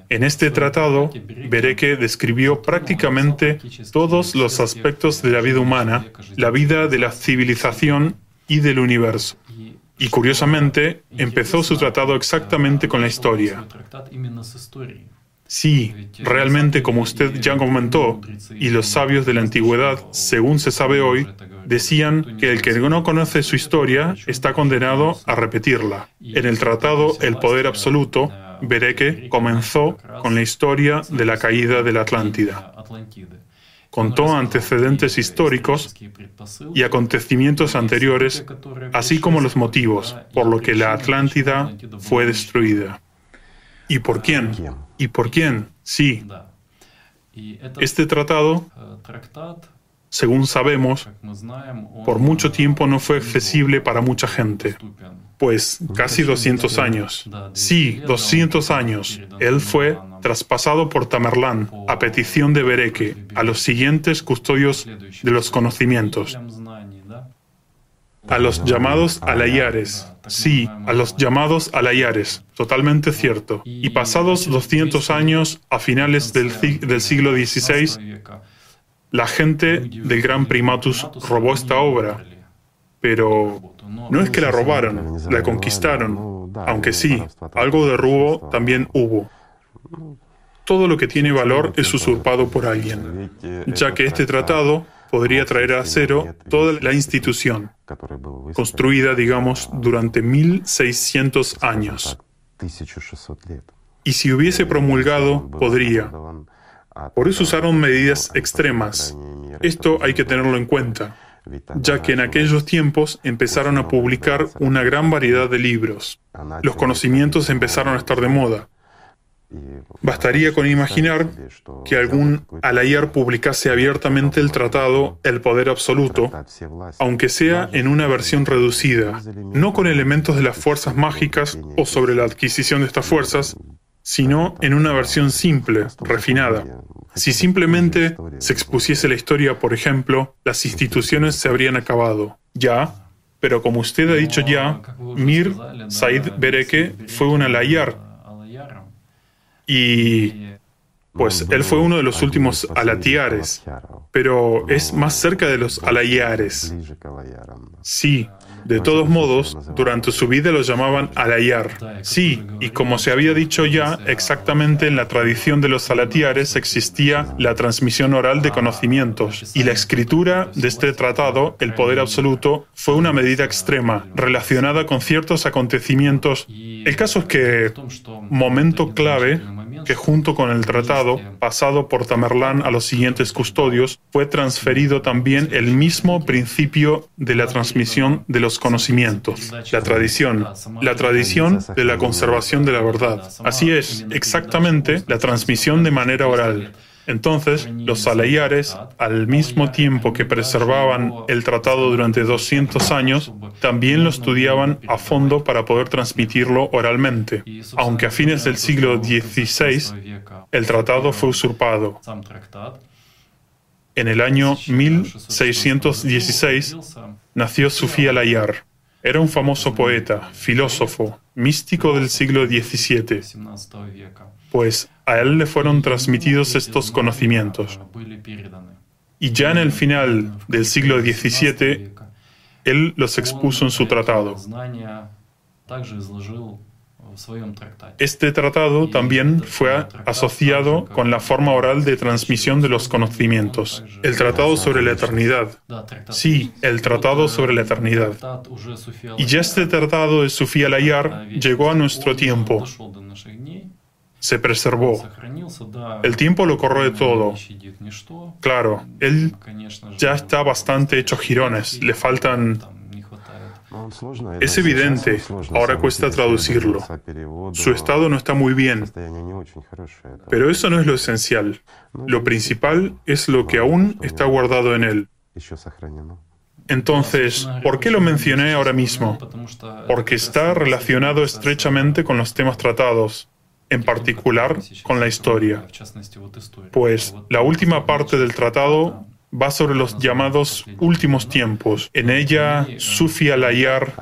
S1: En este tratado, Bereke describió prácticamente todos los aspectos de la vida humana, la vida de la civilización y del universo. Y curiosamente, empezó su tratado exactamente con la historia. Sí, realmente como usted ya comentó, y los sabios de la antigüedad, según se sabe hoy, decían que el que no conoce su historia está condenado a repetirla. En el tratado El Poder Absoluto, Bereke comenzó con la historia de la caída de la Atlántida contó antecedentes históricos y acontecimientos anteriores, así como los motivos por los que la Atlántida fue destruida. ¿Y por quién? ¿Y por quién? Sí. Este tratado, según sabemos, por mucho tiempo no fue accesible para mucha gente. Pues casi 200 años. Sí, 200 años. Él fue traspasado por Tamerlán a petición de Bereke a los siguientes custodios de los conocimientos. A los llamados alayares. Sí, a los llamados alayares. Totalmente cierto. Y pasados 200 años, a finales del, del siglo XVI, la gente del gran primatus robó esta obra. Pero no es que la robaron, la conquistaron, aunque sí, algo de robo también hubo. Todo lo que tiene valor es usurpado por alguien, ya que este tratado podría traer a cero toda la institución, construida, digamos, durante 1600 años. Y si hubiese promulgado, podría. Por eso usaron medidas extremas. Esto hay que tenerlo en cuenta ya que en aquellos tiempos empezaron a publicar una gran variedad de libros. Los conocimientos empezaron a estar de moda. Bastaría con imaginar que algún alayar publicase abiertamente el tratado El Poder Absoluto, aunque sea en una versión reducida, no con elementos de las fuerzas mágicas o sobre la adquisición de estas fuerzas, sino en una versión simple, refinada, si simplemente se expusiese la historia, por ejemplo, las instituciones se habrían acabado. Ya, pero como usted ha dicho ya, Mir Said Bereke fue un alayar. Y pues él fue uno de los últimos alatiares, pero es más cerca de los alayares. Sí, de todos modos, durante su vida lo llamaban alayar. Sí, y como se había dicho ya, exactamente en la tradición de los salatiares existía la transmisión oral de conocimientos, y la escritura de este tratado, el poder absoluto, fue una medida extrema, relacionada con ciertos acontecimientos. El caso es que, momento clave, que junto con el tratado, pasado por Tamerlán a los siguientes custodios, fue transferido también el mismo principio de la transmisión de los conocimientos, la tradición, la tradición de la conservación de la verdad. Así es, exactamente la transmisión de manera oral. Entonces, los salayares, al mismo tiempo que preservaban el tratado durante 200 años, también lo estudiaban a fondo para poder transmitirlo oralmente. Aunque a fines del siglo XVI, el tratado fue usurpado. En el año 1616 nació Sufía Layar. Era un famoso poeta, filósofo, místico del siglo XVII pues a él le fueron transmitidos estos conocimientos. Y ya en el final del siglo XVII, él los expuso en su tratado. Este tratado también fue asociado con la forma oral de transmisión de los conocimientos, el Tratado sobre la Eternidad. Sí, el Tratado sobre la Eternidad. Y ya este tratado de Sofía Layar llegó a nuestro tiempo. Se preservó. El tiempo lo corroe todo. Claro, él ya está bastante hecho girones, le faltan es evidente, ahora cuesta traducirlo. Su estado no está muy bien, pero eso no es lo esencial. Lo principal es lo que aún está guardado en él. Entonces, ¿por qué lo mencioné ahora mismo? Porque está relacionado estrechamente con los temas tratados, en particular con la historia. Pues la última parte del tratado va sobre los llamados últimos tiempos. En ella, Sufi al-Ayar,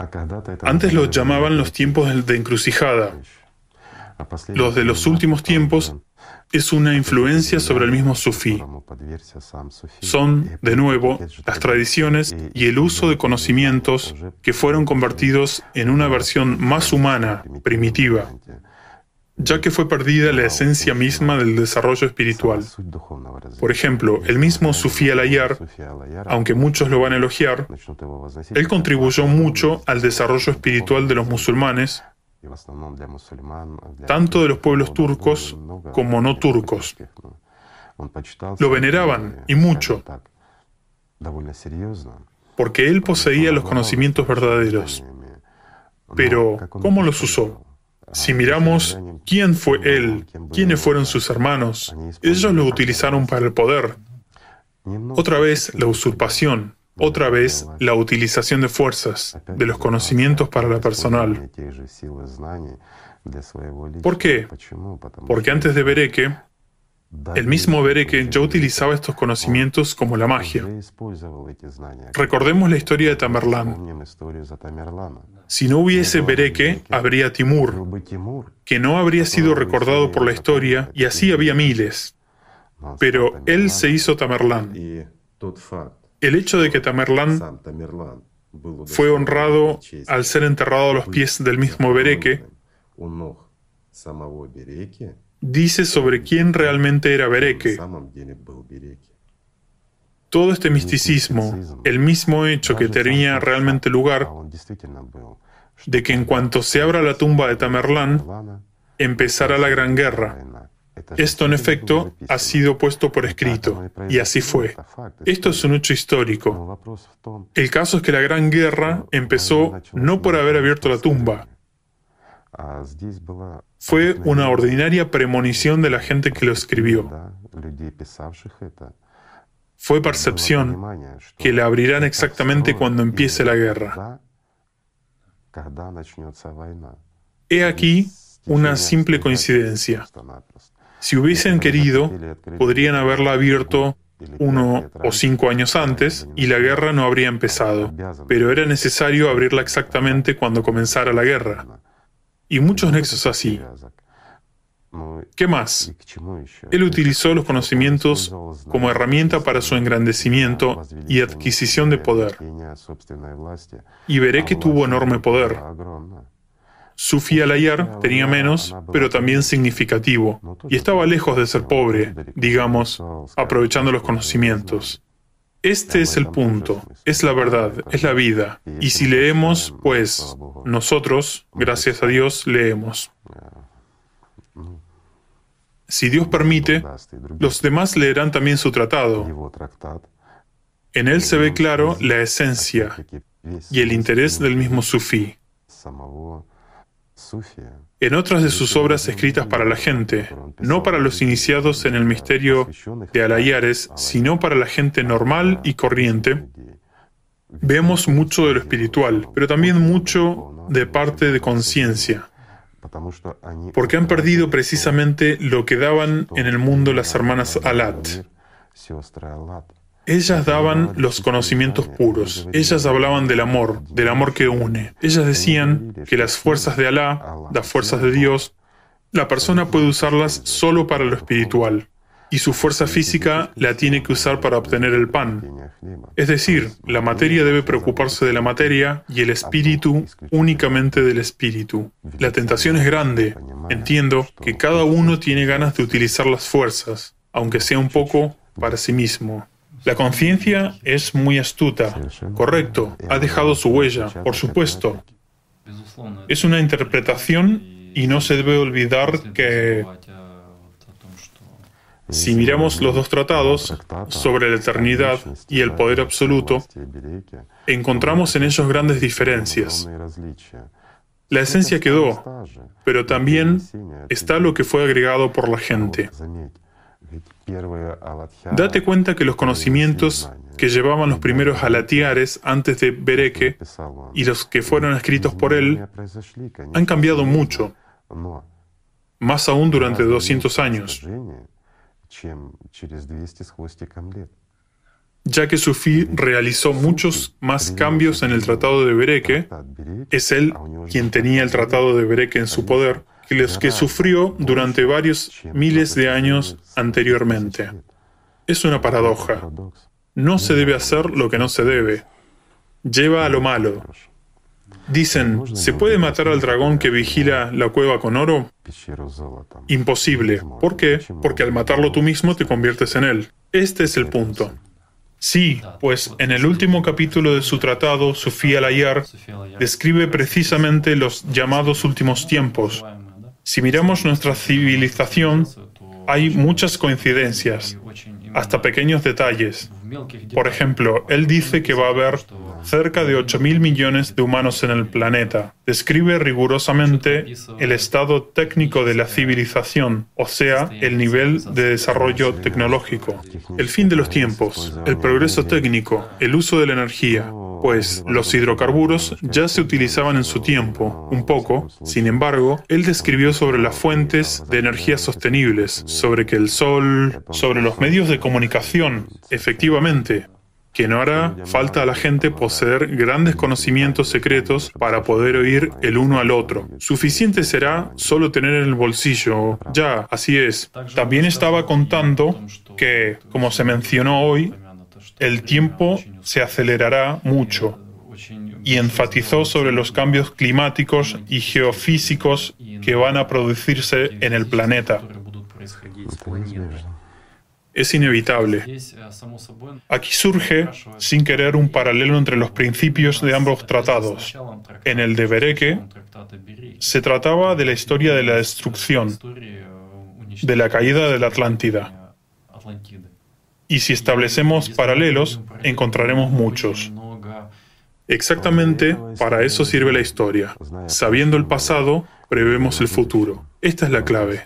S1: antes los llamaban los tiempos de encrucijada. Los de los últimos tiempos es una influencia sobre el mismo sufí. Son, de nuevo, las tradiciones y el uso de conocimientos que fueron convertidos en una versión más humana, primitiva, ya que fue perdida la esencia misma del desarrollo espiritual. Por ejemplo, el mismo Sufi al-Ayar, aunque muchos lo van a elogiar, él contribuyó mucho al desarrollo espiritual de los musulmanes, tanto de los pueblos turcos como no turcos. Lo veneraban, y mucho, porque él poseía los conocimientos verdaderos. Pero, ¿cómo los usó? Si miramos quién fue él, quiénes fueron sus hermanos, ellos lo utilizaron para el poder. Otra vez la usurpación, otra vez la utilización de fuerzas, de los conocimientos para la personal. ¿Por qué? Porque antes de Bereke, el mismo Bereke ya utilizaba estos conocimientos como la magia. Recordemos la historia de Tamerlán. Si no hubiese Bereke, habría Timur, que no habría sido recordado por la historia, y así había miles. Pero él se hizo Tamerlán. El hecho de que Tamerlán fue honrado al ser enterrado a los pies del mismo Bereke dice sobre quién realmente era Bereke. Todo este misticismo, el mismo hecho que tenía realmente lugar, de que en cuanto se abra la tumba de Tamerlán, empezará la gran guerra. Esto, en efecto, ha sido puesto por escrito, y así fue. Esto es un hecho histórico. El caso es que la gran guerra empezó no por haber abierto la tumba, fue una ordinaria premonición de la gente que lo escribió. Fue percepción que le abrirán exactamente cuando empiece la guerra. He aquí una simple coincidencia. Si hubiesen querido, podrían haberla abierto uno o cinco años antes y la guerra no habría empezado, pero era necesario abrirla exactamente cuando comenzara la guerra y muchos nexos así. ¿Qué más? Él utilizó los conocimientos como herramienta para su engrandecimiento y adquisición de poder. Y veré que tuvo enorme poder. Sufi al tenía menos, pero también significativo, y estaba lejos de ser pobre, digamos, aprovechando los conocimientos. Este es el punto, es la verdad, es la vida. Y si leemos, pues nosotros, gracias a Dios, leemos. Si Dios permite, los demás leerán también su tratado. En él se ve claro la esencia y el interés del mismo sufí en otras de sus obras escritas para la gente, no para los iniciados en el misterio de Alayares, sino para la gente normal y corriente, vemos mucho de lo espiritual, pero también mucho de parte de conciencia, porque han perdido precisamente lo que daban en el mundo las hermanas Alat. Ellas daban los conocimientos puros. Ellas hablaban del amor, del amor que une. Ellas decían que las fuerzas de Alá, las fuerzas de Dios, la persona puede usarlas solo para lo espiritual. y su fuerza física la tiene que usar para obtener el pan. Es decir, la materia debe preocuparse de la materia y el espíritu únicamente del espíritu. La tentación es grande. Entiendo que cada uno tiene ganas de utilizar las fuerzas, aunque sea un poco para sí mismo. La conciencia es muy astuta. Correcto, ha dejado su huella, por supuesto. Es una interpretación y no se debe olvidar que si miramos los dos tratados sobre la eternidad y el poder absoluto, encontramos en ellos grandes diferencias. La esencia quedó, pero también está lo que fue agregado por la gente. Date cuenta que los conocimientos que llevaban los primeros alatiares antes de Bereke y los que fueron escritos por él han cambiado mucho, más aún durante 200 años. ya que Sufi realizó muchos más cambios en el Tratado de Bereke, es él quien tenía el Tratado de Bereke en su poder, que los que sufrió durante varios miles de años anteriormente. Es una paradoja. No se debe hacer lo que no se debe. Lleva a lo malo. Dicen, ¿se puede matar al dragón que vigila la cueva con oro? Imposible. ¿Por qué? Porque al matarlo tú mismo te conviertes en él. Este es el punto. Sí, pues en el último capítulo de su tratado, Sofía Layar describe precisamente los llamados últimos tiempos. Si miramos nuestra civilización, hay muchas coincidencias, hasta pequeños detalles. Por ejemplo, él dice que va a haber cerca de 8 mil millones de humanos en el planeta. Describe rigurosamente el estado técnico de la civilización, o sea, el nivel de desarrollo tecnológico. El fin de los tiempos, el progreso técnico, el uso de la energía, pues los hidrocarburos ya se utilizaban en su tiempo, un poco. Sin embargo, él describió sobre las fuentes de energía sostenibles, sobre que el sol, sobre los medios de comunicación, efectivamente, que no hará falta a la gente poseer grandes conocimientos secretos para poder oír el uno al otro. Suficiente será solo tener en el bolsillo. Ya, así es. También estaba contando que, como se mencionó hoy, el tiempo se acelerará mucho y enfatizó sobre los cambios climáticos y geofísicos que van a producirse en el planeta. Es inevitable. Aquí surge, sin querer, un paralelo entre los principios de ambos tratados. En el de Bereke se trataba de la historia de la destrucción, de la caída de la Atlántida. Y si establecemos paralelos, encontraremos muchos. Exactamente para eso sirve la historia. Sabiendo el pasado, prevemos el futuro. Esta es la clave.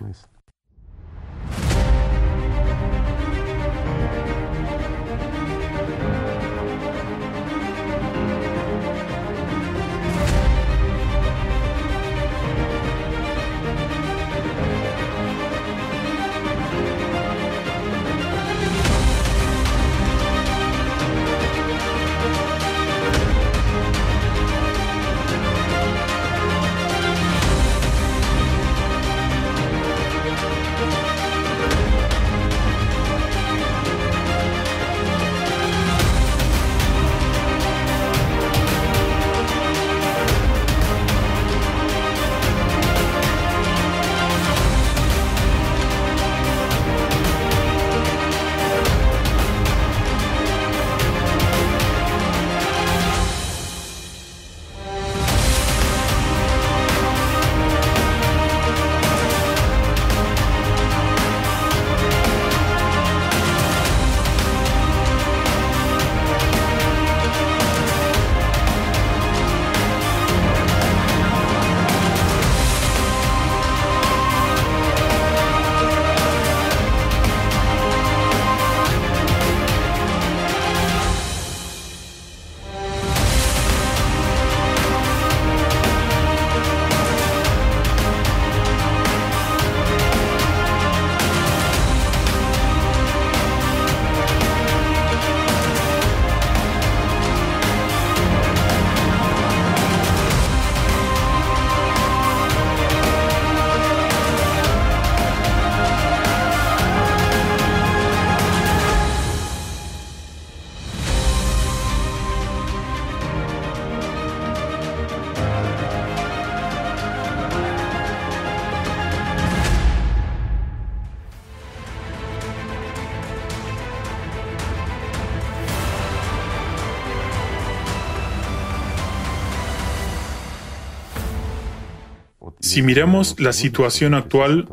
S1: Si miramos la situación actual,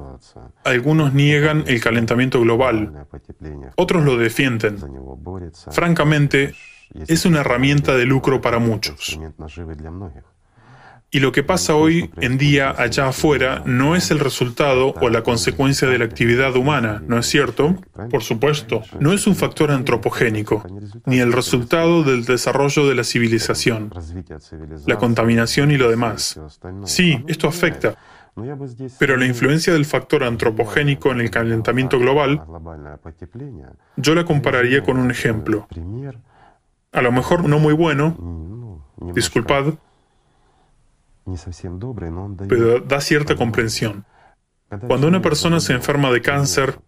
S1: algunos niegan el calentamiento global, otros lo defienden. Francamente, es una herramienta de lucro para muchos. Y lo que pasa hoy en día allá afuera no es el resultado o la consecuencia de la actividad humana, ¿no es cierto? Por supuesto, no es un factor antropogénico, ni el resultado del desarrollo de la civilización, la contaminación y lo demás. Sí, esto afecta, pero la influencia del factor antropogénico en el calentamiento global, yo la compararía con un ejemplo. A lo mejor no muy bueno, disculpad, pero da cierta comprensión. Cuando una persona se enferma de cáncer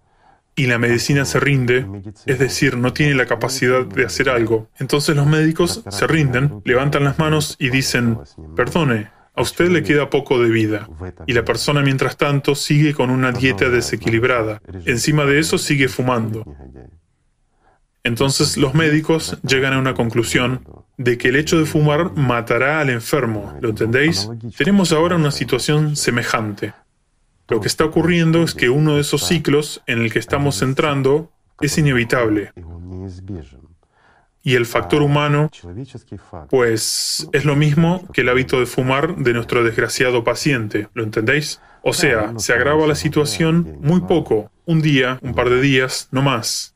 S1: y la medicina se rinde, es decir, no tiene la capacidad de hacer algo, entonces los médicos se rinden, levantan las manos y dicen, perdone, a usted le queda poco de vida. Y la persona, mientras tanto, sigue con una dieta desequilibrada. Encima de eso, sigue fumando. Entonces los médicos llegan a una conclusión de que el hecho de fumar matará al enfermo, ¿lo entendéis? Tenemos ahora una situación semejante. Lo que está ocurriendo es que uno de esos ciclos en el que estamos entrando es inevitable. Y el factor humano, pues es lo mismo que el hábito de fumar de nuestro desgraciado paciente, ¿lo entendéis? O sea, se agrava la situación muy poco, un día, un par de días, no más.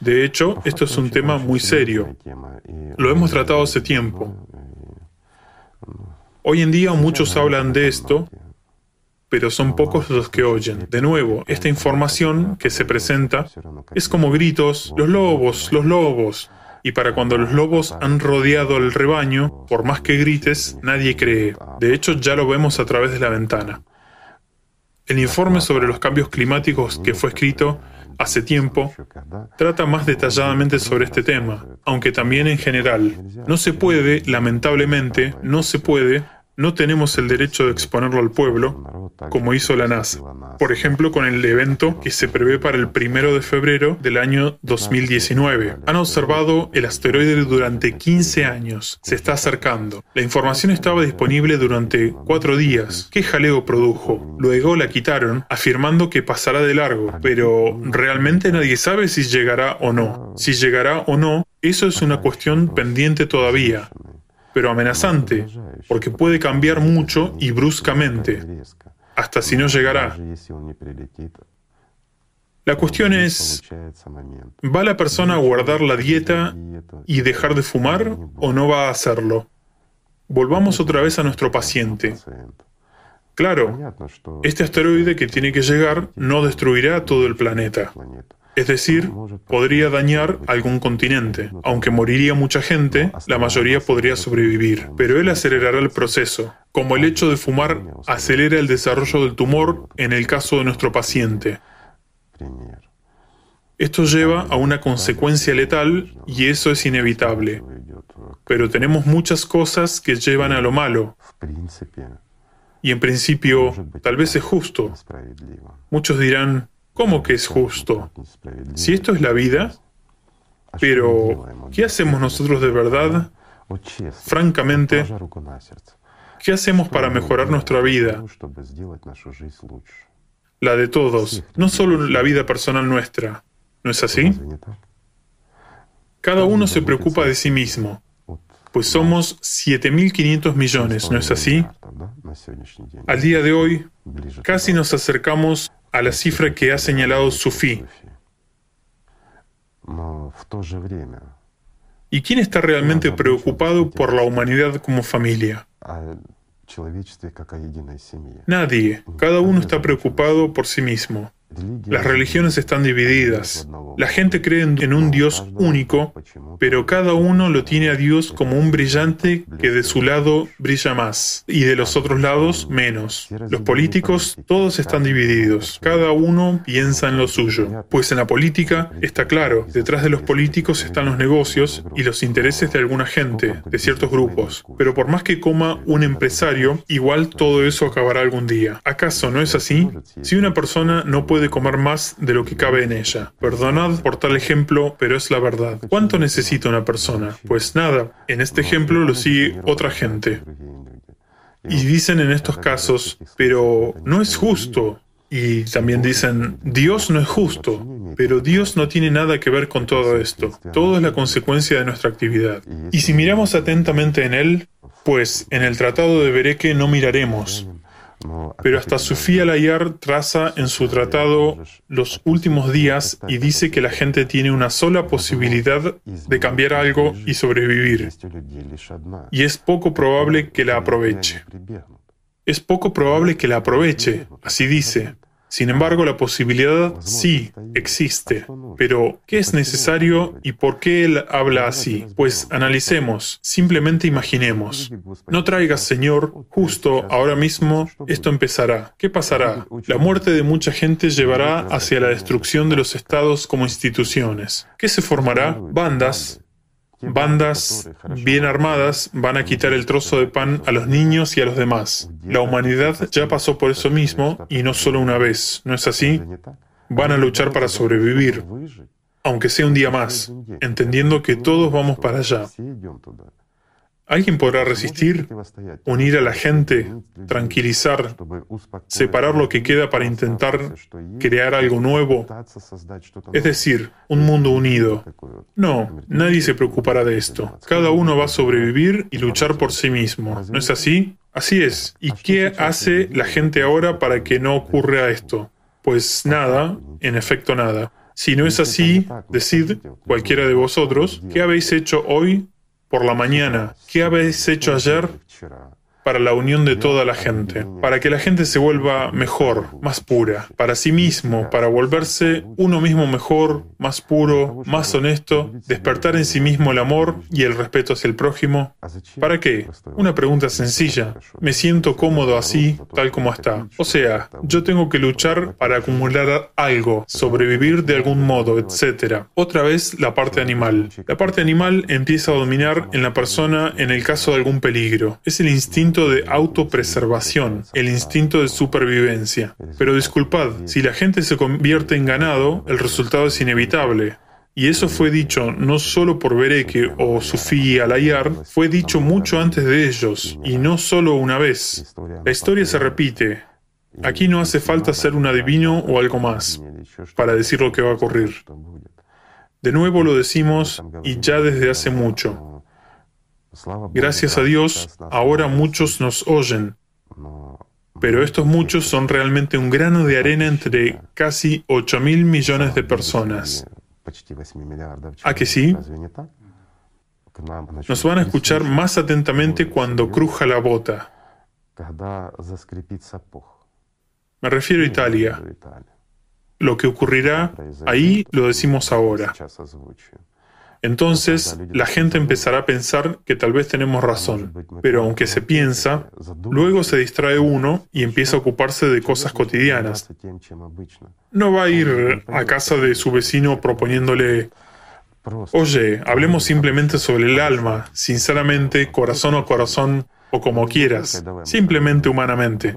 S1: De hecho, esto es un tema muy serio. Lo hemos tratado hace tiempo. Hoy en día muchos hablan de esto, pero son pocos los que oyen. De nuevo, esta información que se presenta es como gritos, los lobos, los lobos. Y para cuando los lobos han rodeado el rebaño, por más que grites, nadie cree. De hecho, ya lo vemos a través de la ventana. El informe sobre los cambios climáticos que fue escrito hace tiempo, trata más detalladamente sobre este tema, aunque también en general. No se puede, lamentablemente, no se puede no tenemos el derecho de exponerlo al pueblo, como hizo la NASA, por ejemplo con el evento que se prevé para el primero de febrero del año 2019. Han observado el asteroide durante 15 años, se está acercando. La información estaba disponible durante cuatro días. ¿Qué jaleo produjo? Luego la quitaron, afirmando que pasará de largo, pero realmente nadie sabe si llegará o no. Si llegará o no, eso es una cuestión pendiente todavía pero amenazante, porque puede cambiar mucho y bruscamente, hasta si no llegará. La cuestión es, ¿va la persona a guardar la dieta y dejar de fumar o no va a hacerlo? Volvamos otra vez a nuestro paciente. Claro, este asteroide que tiene que llegar no destruirá todo el planeta. Es decir, podría dañar algún continente. Aunque moriría mucha gente, la mayoría podría sobrevivir. Pero él acelerará el proceso, como el hecho de fumar acelera el desarrollo del tumor en el caso de nuestro paciente. Esto lleva a una consecuencia letal y eso es inevitable. Pero tenemos muchas cosas que llevan a lo malo. Y en principio, tal vez es justo. Muchos dirán, ¿Cómo que es justo? Si esto es la vida, pero ¿qué hacemos nosotros de verdad? Francamente, ¿qué hacemos para mejorar nuestra vida? La de todos, no solo la vida personal nuestra. ¿No es así? Cada uno se preocupa de sí mismo, pues somos 7.500 millones, ¿no es así? Al día de hoy, casi nos acercamos a la cifra que ha señalado Sufi. ¿Y quién está realmente preocupado por la humanidad como familia? Nadie. Cada uno está preocupado por sí mismo. Las religiones están divididas. La gente cree en un Dios único, pero cada uno lo tiene a Dios como un brillante que de su lado brilla más y de los otros lados menos. Los políticos todos están divididos. Cada uno piensa en lo suyo. Pues en la política está claro, detrás de los políticos están los negocios y los intereses de alguna gente, de ciertos grupos. Pero por más que coma un empresario, igual todo eso acabará algún día. ¿Acaso no es así? Si una persona no puede de comer más de lo que cabe en ella. Perdonad por tal ejemplo, pero es la verdad. ¿Cuánto necesita una persona? Pues nada, en este ejemplo lo sigue otra gente. Y dicen en estos casos, pero no es justo. Y también dicen, Dios no es justo, pero Dios no tiene nada que ver con todo esto. Todo es la consecuencia de nuestra actividad. Y si miramos atentamente en Él, pues en el Tratado de Bereque no miraremos, pero hasta Sofía Layar traza en su tratado los últimos días y dice que la gente tiene una sola posibilidad de cambiar algo y sobrevivir. Y es poco probable que la aproveche. Es poco probable que la aproveche, así dice. Sin embargo, la posibilidad sí existe. Pero, ¿qué es necesario y por qué él habla así? Pues analicemos, simplemente imaginemos. No traigas, Señor, justo ahora mismo esto empezará. ¿Qué pasará? La muerte de mucha gente llevará hacia la destrucción de los estados como instituciones. ¿Qué se formará? Bandas, Bandas bien armadas van a quitar el trozo de pan a los niños y a los demás. La humanidad ya pasó por eso mismo y no solo una vez, ¿no es así? Van a luchar para sobrevivir, aunque sea un día más, entendiendo que todos vamos para allá. ¿Alguien podrá resistir, unir a la gente, tranquilizar, separar lo que queda para intentar crear algo nuevo? Es decir, un mundo unido. No, nadie se preocupará de esto. Cada uno va a sobrevivir y luchar por sí mismo. ¿No es así? Así es. ¿Y qué hace la gente ahora para que no ocurra esto? Pues nada, en efecto nada. Si no es así, decid, cualquiera de vosotros, ¿qué habéis hecho hoy por la mañana, ¿qué habéis hecho ayer? Para la unión de toda la gente, para que la gente se vuelva mejor, más pura, para sí mismo, para volverse uno mismo mejor, más puro, más honesto, despertar en sí mismo el amor y el respeto hacia el prójimo. ¿Para qué? Una pregunta sencilla. Me siento cómodo así, tal como está. O sea, yo tengo que luchar para acumular algo, sobrevivir de algún modo, etc. Otra vez la parte animal. La parte animal empieza a dominar en la persona en el caso de algún peligro. Es el instinto de autopreservación, el instinto de supervivencia. Pero disculpad, si la gente se convierte en ganado, el resultado es inevitable. Y eso fue dicho no solo por Bereke o Sufi Alayar, fue dicho mucho antes de ellos, y no solo una vez. La historia se repite. Aquí no hace falta ser un adivino o algo más para decir lo que va a ocurrir. De nuevo lo decimos y ya desde hace mucho. Gracias a Dios, ahora muchos nos oyen, pero estos muchos son realmente un grano de arena entre casi 8 mil millones de personas. ¿A que sí? Nos van a escuchar más atentamente cuando cruja la bota. Me refiero a Italia. Lo que ocurrirá ahí lo decimos ahora. Entonces la gente empezará a pensar que tal vez tenemos razón, pero aunque se piensa, luego se distrae uno y empieza a ocuparse de cosas cotidianas. No va a ir a casa de su vecino proponiéndole, oye, hablemos simplemente sobre el alma, sinceramente, corazón a corazón, o como quieras, simplemente humanamente.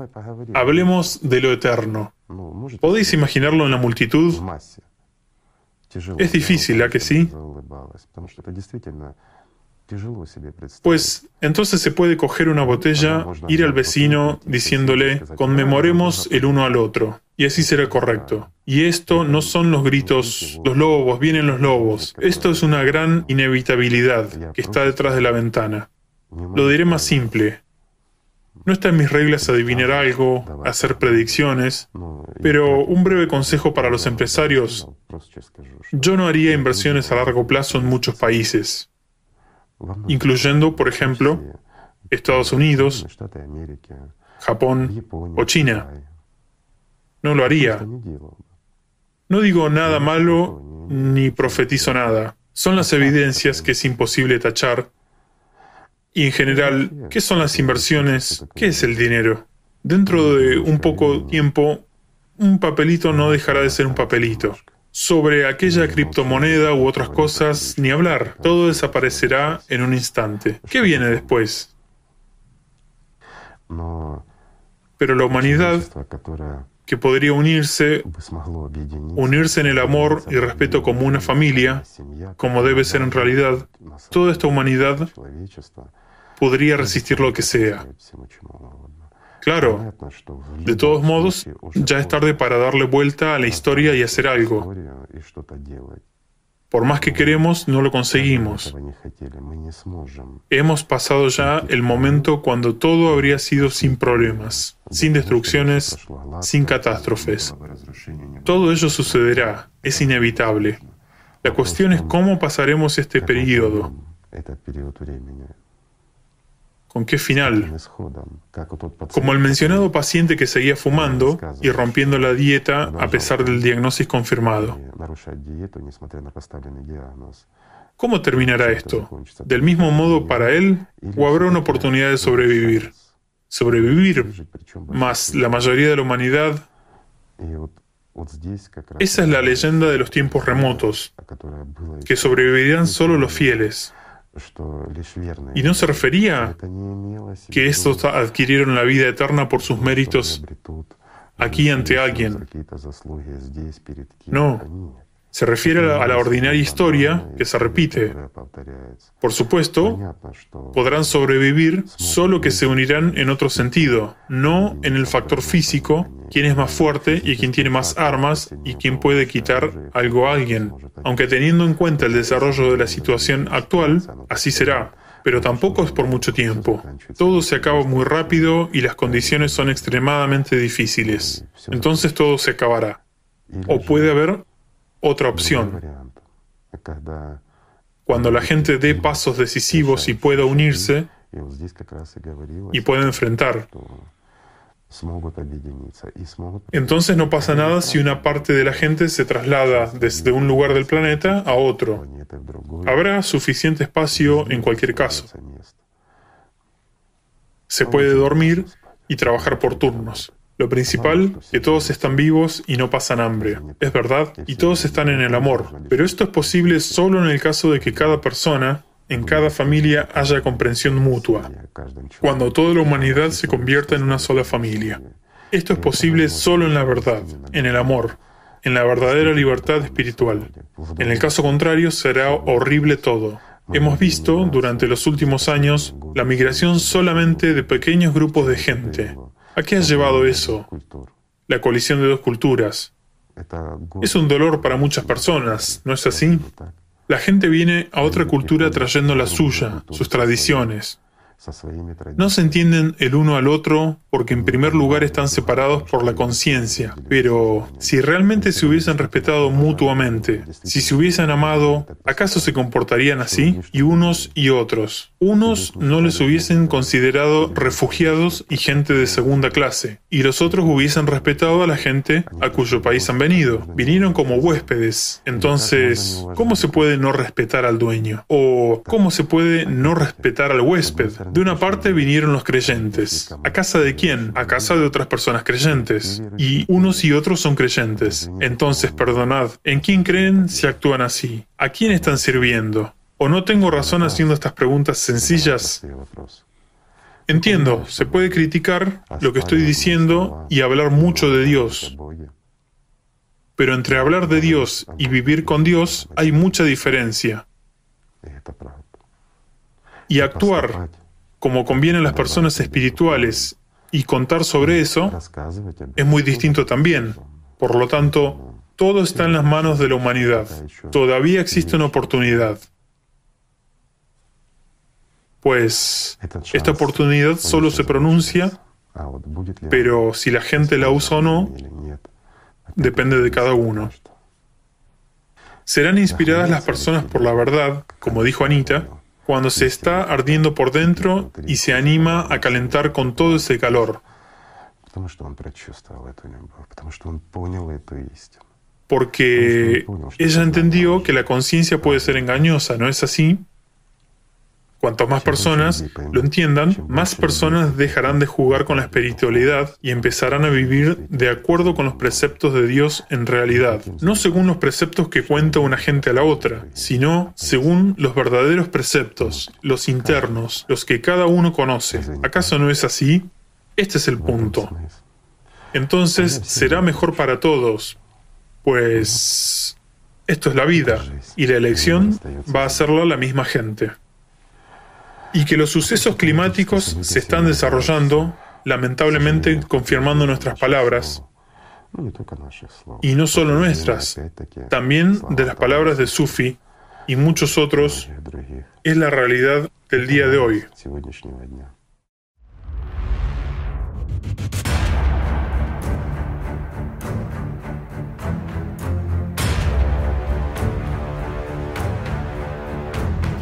S1: Hablemos de lo eterno. ¿Podéis imaginarlo en la multitud? Es difícil, ¿a que sí? Pues entonces se puede coger una botella, ir al vecino diciéndole, conmemoremos el uno al otro, y así será correcto. Y esto no son los gritos, los lobos, vienen los lobos. Esto es una gran inevitabilidad que está detrás de la ventana. Lo diré más simple. No está en mis reglas adivinar algo, hacer predicciones, pero un breve consejo para los empresarios. Yo no haría inversiones a largo plazo en muchos países, incluyendo, por ejemplo, Estados Unidos, Japón o China. No lo haría. No digo nada malo ni profetizo nada. Son las evidencias que es imposible tachar y en general, ¿qué son las inversiones? ¿Qué es el dinero? Dentro de un poco tiempo, un papelito no dejará de ser un papelito. Sobre aquella criptomoneda u otras cosas, ni hablar. Todo desaparecerá en un instante. ¿Qué viene después? Pero la humanidad, que podría unirse, unirse en el amor y respeto como una familia, como debe ser en realidad, toda esta humanidad podría resistir lo que sea. Claro, de todos modos, ya es tarde para darle vuelta a la historia y hacer algo. Por más que queremos, no lo conseguimos. Hemos pasado ya el momento cuando todo habría sido sin problemas, sin destrucciones, sin catástrofes. Todo ello sucederá, es inevitable. La cuestión es cómo pasaremos este periodo. ¿Con qué final? Como el mencionado paciente que seguía fumando y rompiendo la dieta a pesar del diagnóstico confirmado. ¿Cómo terminará esto? ¿Del mismo modo para él o habrá una oportunidad de sobrevivir? Sobrevivir, más la mayoría de la humanidad. Esa es la leyenda de los tiempos remotos, que sobrevivirán solo los fieles. Y no se refería que estos adquirieron la vida eterna por sus méritos aquí ante alguien. No, se refiere a la ordinaria historia que se repite. Por supuesto, podrán sobrevivir solo que se unirán en otro sentido, no en el factor físico, quién es más fuerte y quién tiene más armas y quién puede quitar algo a alguien. Aunque teniendo en cuenta el desarrollo de la situación actual, así será. Pero tampoco es por mucho tiempo. Todo se acaba muy rápido y las condiciones son extremadamente difíciles. Entonces todo se acabará. O puede haber otra opción. Cuando la gente dé pasos decisivos y pueda unirse y pueda enfrentar. Entonces no pasa nada si una parte de la gente se traslada desde un lugar del planeta a otro. Habrá suficiente espacio en cualquier caso. Se puede dormir y trabajar por turnos. Lo principal, que todos están vivos y no pasan hambre. Es verdad, y todos están en el amor. Pero esto es posible solo en el caso de que cada persona, en cada familia, haya comprensión mutua. Cuando toda la humanidad se convierta en una sola familia. Esto es posible solo en la verdad, en el amor, en la verdadera libertad espiritual. En el caso contrario, será horrible todo. Hemos visto durante los últimos años la migración solamente de pequeños grupos de gente, ¿A qué ha llevado eso? La colisión de dos culturas. Es un dolor para muchas personas, ¿no es así? La gente viene a otra cultura trayendo la suya, sus tradiciones, no se entienden el uno al otro porque en primer lugar están separados por la conciencia, pero si realmente se hubiesen respetado mutuamente, si se hubiesen amado, ¿acaso se comportarían así? Y unos y otros. Unos no les hubiesen considerado refugiados y gente de segunda clase, y los otros hubiesen respetado a la gente a cuyo país han venido. Vinieron como huéspedes. Entonces, ¿cómo se puede no respetar al dueño? ¿O cómo se puede no respetar al huésped? De una parte vinieron los creyentes. ¿A casa de quién? A casa de otras personas creyentes. Y unos y otros son creyentes. Entonces, perdonad, ¿en quién creen si actúan así? ¿A quién están sirviendo? ¿O no tengo razón haciendo estas preguntas sencillas? Entiendo, se puede criticar lo que estoy diciendo y hablar mucho de Dios. Pero entre hablar de Dios y vivir con Dios hay mucha diferencia. Y actuar como conviene a las personas espirituales y contar sobre eso es muy distinto también. Por lo tanto, todo está en las manos de la humanidad. Todavía existe una oportunidad. Pues esta oportunidad solo se pronuncia, pero si la gente la usa o no, depende de cada uno. Serán inspiradas las personas por la verdad, como dijo Anita, cuando se está ardiendo por dentro y se anima a calentar con todo ese calor. Porque ella entendió que la conciencia puede ser engañosa, ¿no es así? Cuanto más personas lo entiendan, más personas dejarán de jugar con la espiritualidad y empezarán a vivir de acuerdo con los preceptos de Dios en realidad, no según los preceptos que cuenta una gente a la otra, sino según los verdaderos preceptos, los internos, los que cada uno conoce. ¿Acaso no es así? Este es el punto. Entonces será mejor para todos, pues esto es la vida y la elección va a hacerla la misma gente. Y que los sucesos climáticos se están desarrollando, lamentablemente confirmando nuestras palabras, y no solo nuestras, también de las palabras de Sufi y muchos otros, es la realidad del día de hoy.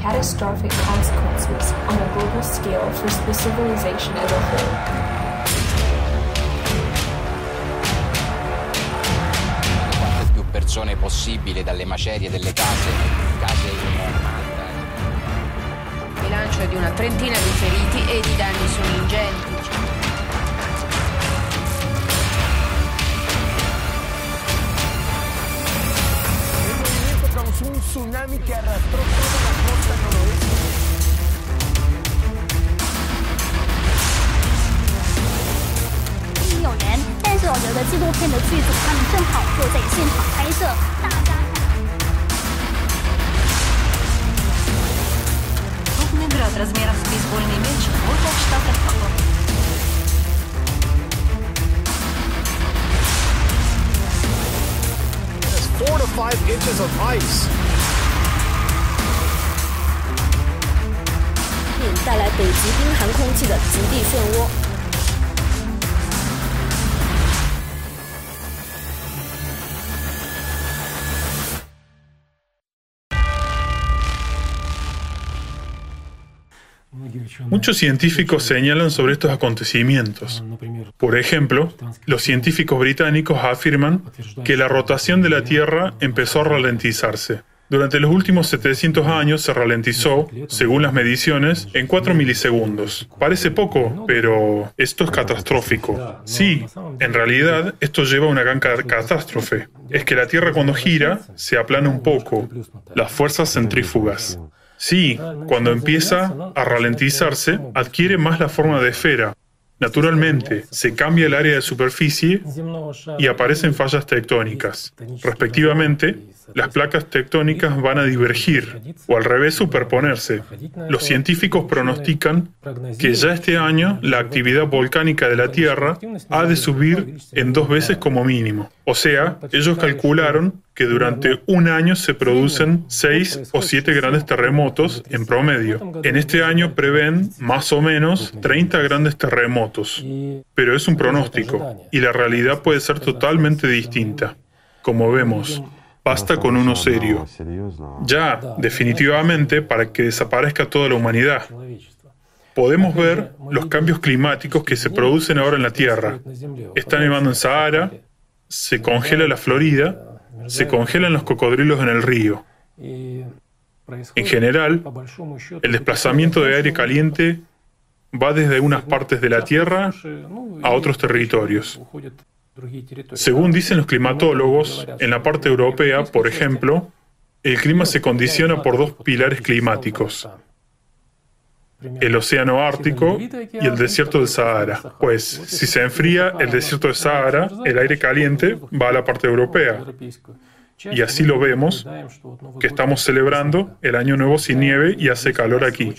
S26: Catastrophic consequences on a global scale for the civilization as a whole.
S27: persone possibile dalle macerie delle case, case
S28: in bilancio di una trentina di feriti e i danni sono ingenti.
S1: Muchos científicos señalan sobre estos acontecimientos. Por ejemplo, los científicos británicos afirman que la rotación de la Tierra empezó a ralentizarse. Durante los últimos 700 años se ralentizó, según las mediciones, en 4 milisegundos. Parece poco, pero esto es catastrófico. Sí, en realidad esto lleva a una gran catástrofe. Es que la Tierra cuando gira se aplana un poco. Las fuerzas centrífugas. Sí, cuando empieza a ralentizarse, adquiere más la forma de esfera. Naturalmente, se cambia el área de superficie y aparecen fallas tectónicas. Respectivamente, las placas tectónicas van a divergir o al revés superponerse. Los científicos pronostican que ya este año la actividad volcánica de la Tierra ha de subir en dos veces como mínimo. O sea, ellos calcularon que durante un año se producen seis o siete grandes terremotos en promedio. En este año prevén más o menos 30 grandes terremotos, pero es un pronóstico y la realidad puede ser totalmente distinta. Como vemos, basta con uno serio. Ya, definitivamente, para que desaparezca toda la humanidad. Podemos ver los cambios climáticos que se producen ahora en la Tierra. Está nevando en Sahara, se congela la Florida, se congelan los cocodrilos en el río. En general, el desplazamiento de aire caliente va desde unas partes de la Tierra a otros territorios. Según dicen los climatólogos, en la parte europea, por ejemplo, el clima se condiciona por dos pilares climáticos, el océano Ártico y el desierto del Sahara. Pues si se enfría el desierto del Sahara, el aire caliente va a la parte europea. Y así lo vemos, que estamos celebrando el Año Nuevo sin nieve y hace calor aquí.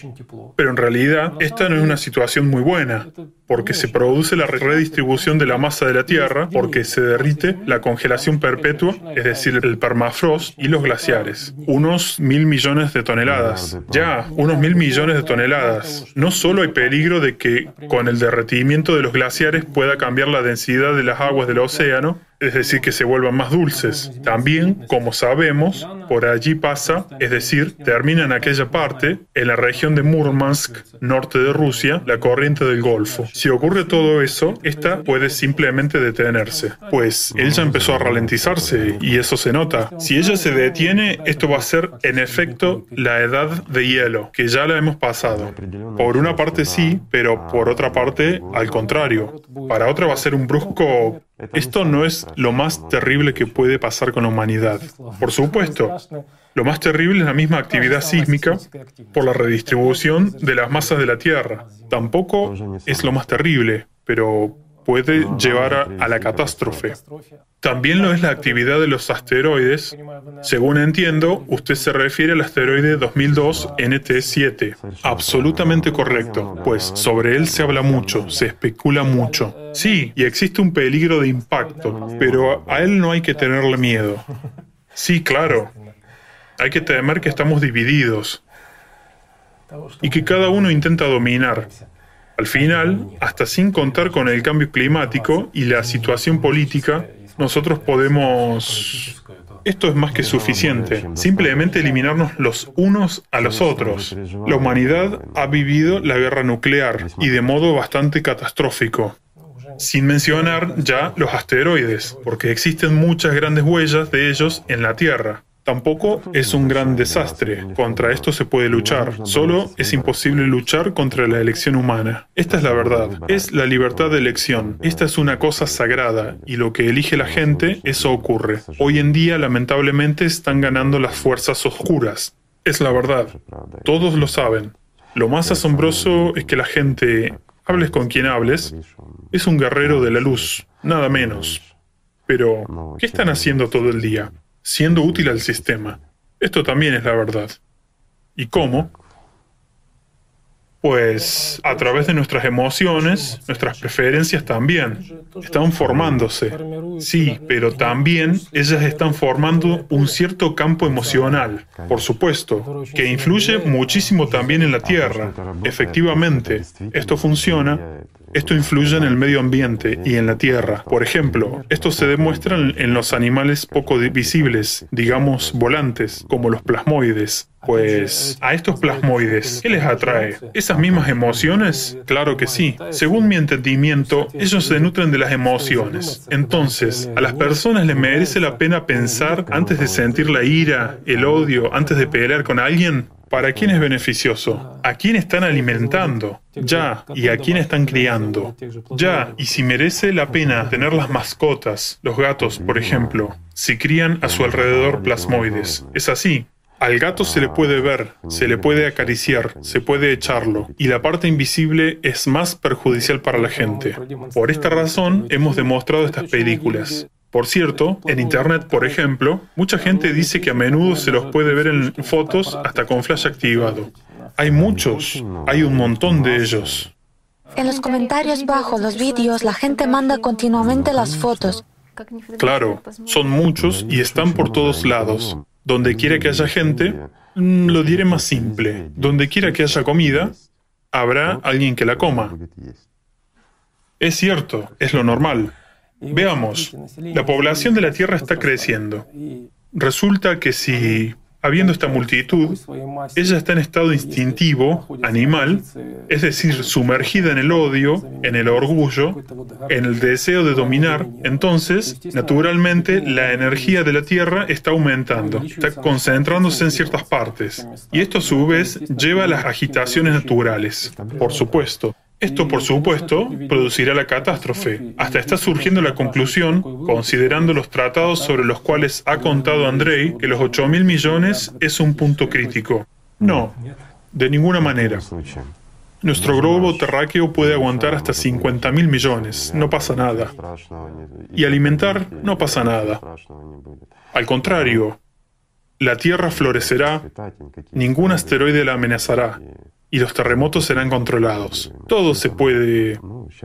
S1: Pero en realidad esta no es una situación muy buena, porque se produce la redistribución de la masa de la Tierra, porque se derrite la congelación perpetua, es decir, el permafrost y los glaciares. Unos mil millones de toneladas. Ya, unos mil millones de toneladas. No solo hay peligro de que con el derretimiento de los glaciares pueda cambiar la densidad de las aguas del océano, es decir, que se vuelvan más dulces. También, como sabemos, por allí pasa, es decir, termina en aquella parte, en la región de Murmansk, norte de Rusia, la corriente del Golfo. Si ocurre todo eso, esta puede simplemente detenerse, pues él ya empezó a ralentizarse y eso se nota. Si ella se detiene, esto va a ser en efecto la edad de hielo, que ya la hemos pasado. Por una parte sí, pero por otra parte al contrario. Para otra va a ser un brusco esto no es lo más terrible que puede pasar con la humanidad. Por supuesto, lo más terrible es la misma actividad sísmica por la redistribución de las masas de la Tierra. Tampoco es lo más terrible, pero puede llevar a, la catástrofe. También lo es la actividad de los asteroides. Según entiendo, usted se refiere al asteroide 2002 NT7. Absolutamente correcto, pues sobre él se habla mucho, se especula mucho. Sí, y existe un peligro de impacto, pero a él no hay que tenerle miedo. Sí, claro. Hay que temer que estamos divididos y que cada uno intenta dominar. Al final, hasta sin contar con el cambio climático y la situación política, nosotros podemos... Esto es más que suficiente. Simplemente eliminarnos los unos a los otros. La humanidad ha vivido la guerra nuclear y de modo bastante catastrófico. Sin mencionar ya los asteroides, porque existen muchas grandes huellas de ellos en la Tierra. Tampoco es un gran desastre. Contra esto se puede luchar. Solo es imposible luchar contra la elección humana. Esta es la verdad. Es la libertad de elección. Esta es una cosa sagrada y lo que elige la gente, eso ocurre. Hoy en día, lamentablemente, están ganando las fuerzas oscuras. Es la verdad. Todos lo saben. Lo más asombroso es que la gente, hables con quien hables, es un guerrero de la luz, nada menos. Pero, ¿qué están haciendo todo el día? Siendo útil al sistema. Esto también es la verdad. ¿Y cómo? Pues a través de nuestras emociones, nuestras preferencias también. Están formándose. Sí, pero también ellas están formando un cierto campo emocional, por supuesto, que influye muchísimo también en la Tierra. Efectivamente, esto funciona esto influye en el medio ambiente y en la tierra. Por ejemplo, esto se demuestra en los animales poco visibles, digamos volantes, como los plasmoides. Pues a estos plasmoides, ¿qué les atrae? ¿Esas mismas emociones? Claro que sí. Según mi entendimiento, ellos se nutren de las emociones. Entonces, a las personas les merece la pena pensar antes de sentir la ira, el odio, antes de pelear con alguien. ¿Para quién es beneficioso? ¿A quién están alimentando? Ya, ¿y a quién están criando? Ya, ¿y si merece la pena tener las mascotas, los gatos, por ejemplo, si crían a su alrededor plasmoides? Es así. Al gato se le puede ver, se le puede acariciar, se puede echarlo, y la parte invisible es más perjudicial para la gente. Por esta razón hemos demostrado estas películas. Por cierto, en Internet, por ejemplo, mucha gente dice que a menudo se los puede ver en fotos hasta con flash activado. Hay muchos, hay un montón de ellos.
S29: En los comentarios bajo los vídeos la gente manda continuamente las fotos.
S1: Claro, son muchos y están por todos lados. Donde quiera que haya gente, mm, lo diré más simple. Donde quiera que haya comida, habrá alguien que la coma. Es cierto, es lo normal. Veamos, la población de la Tierra está creciendo. Resulta que si, habiendo esta multitud, ella está en estado instintivo, animal, es decir, sumergida en el odio, en el orgullo, en el deseo de dominar, entonces, naturalmente, la energía de la Tierra está aumentando, está concentrándose en ciertas partes. Y esto a su vez lleva a las agitaciones naturales, por supuesto. Esto, por supuesto, producirá la catástrofe. Hasta está surgiendo la conclusión, considerando los tratados sobre los cuales ha contado Andrei, que los 8 mil millones es un punto crítico. No, de ninguna manera. Nuestro globo terráqueo puede aguantar hasta 50 mil millones, no pasa nada. Y alimentar, no pasa nada. Al contrario, la Tierra florecerá, ningún asteroide la amenazará, y los terremotos serán controlados. Todo se puede...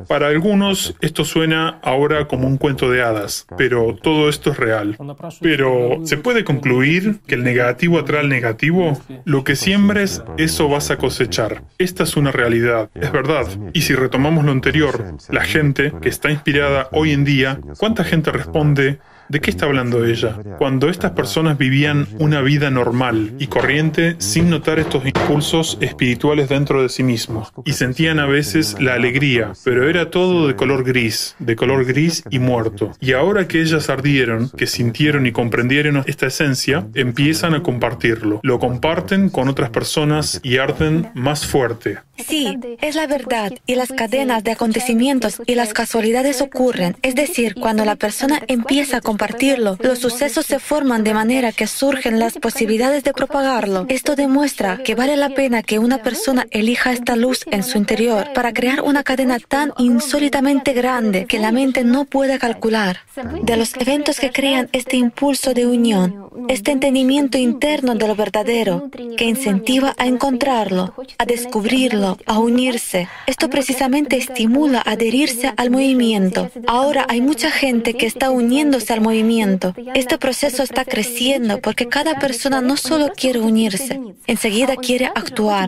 S1: Para algunos esto suena ahora como un cuento de hadas, pero todo esto es real. Pero ¿se puede concluir que el negativo atrae al negativo? Lo que siembres, eso vas a cosechar. Esta es una realidad, es verdad. Y si retomamos lo anterior, la gente que está inspirada hoy en día, ¿cuánta gente responde? ¿De qué está hablando ella? Cuando estas personas vivían una vida normal y corriente sin notar estos impulsos espirituales dentro de sí mismos y sentían a veces la alegría, pero era todo de color gris, de color gris y muerto. Y ahora que ellas ardieron, que sintieron y comprendieron esta esencia, empiezan a compartirlo. Lo comparten con otras personas y arden más fuerte.
S29: Sí, es la verdad. Y las cadenas de acontecimientos y las casualidades ocurren. Es decir, cuando la persona empieza a
S11: compartirlo, los sucesos se forman de manera que surgen las posibilidades de propagarlo. Esto demuestra que vale la pena que una persona elija esta luz en su interior para crear una cadena tan insólitamente grande que la mente no puede calcular. De los eventos que crean este impulso de unión, este entendimiento interno de lo verdadero, que incentiva a encontrarlo, a descubrirlo, a unirse. Esto precisamente estimula a adherirse al movimiento. Ahora hay mucha gente que está uniéndose al movimiento. Este proceso está creciendo porque cada persona no solo quiere unirse, enseguida quiere actuar.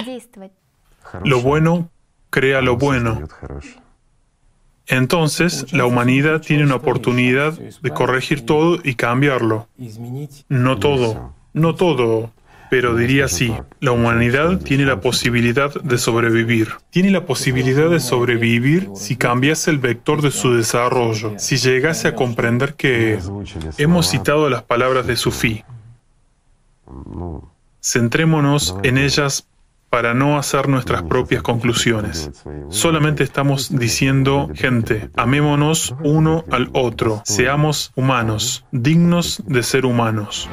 S1: Lo bueno crea lo bueno. Entonces, la humanidad tiene una oportunidad de corregir todo y cambiarlo. No todo, no todo, pero diría así, la humanidad tiene la posibilidad de sobrevivir. Tiene la posibilidad de sobrevivir si cambiase el vector de su desarrollo, si llegase a comprender que hemos citado las palabras de Sufí. Centrémonos en ellas para no hacer nuestras propias conclusiones. Solamente estamos diciendo, gente, amémonos uno al otro, seamos humanos, dignos de ser humanos.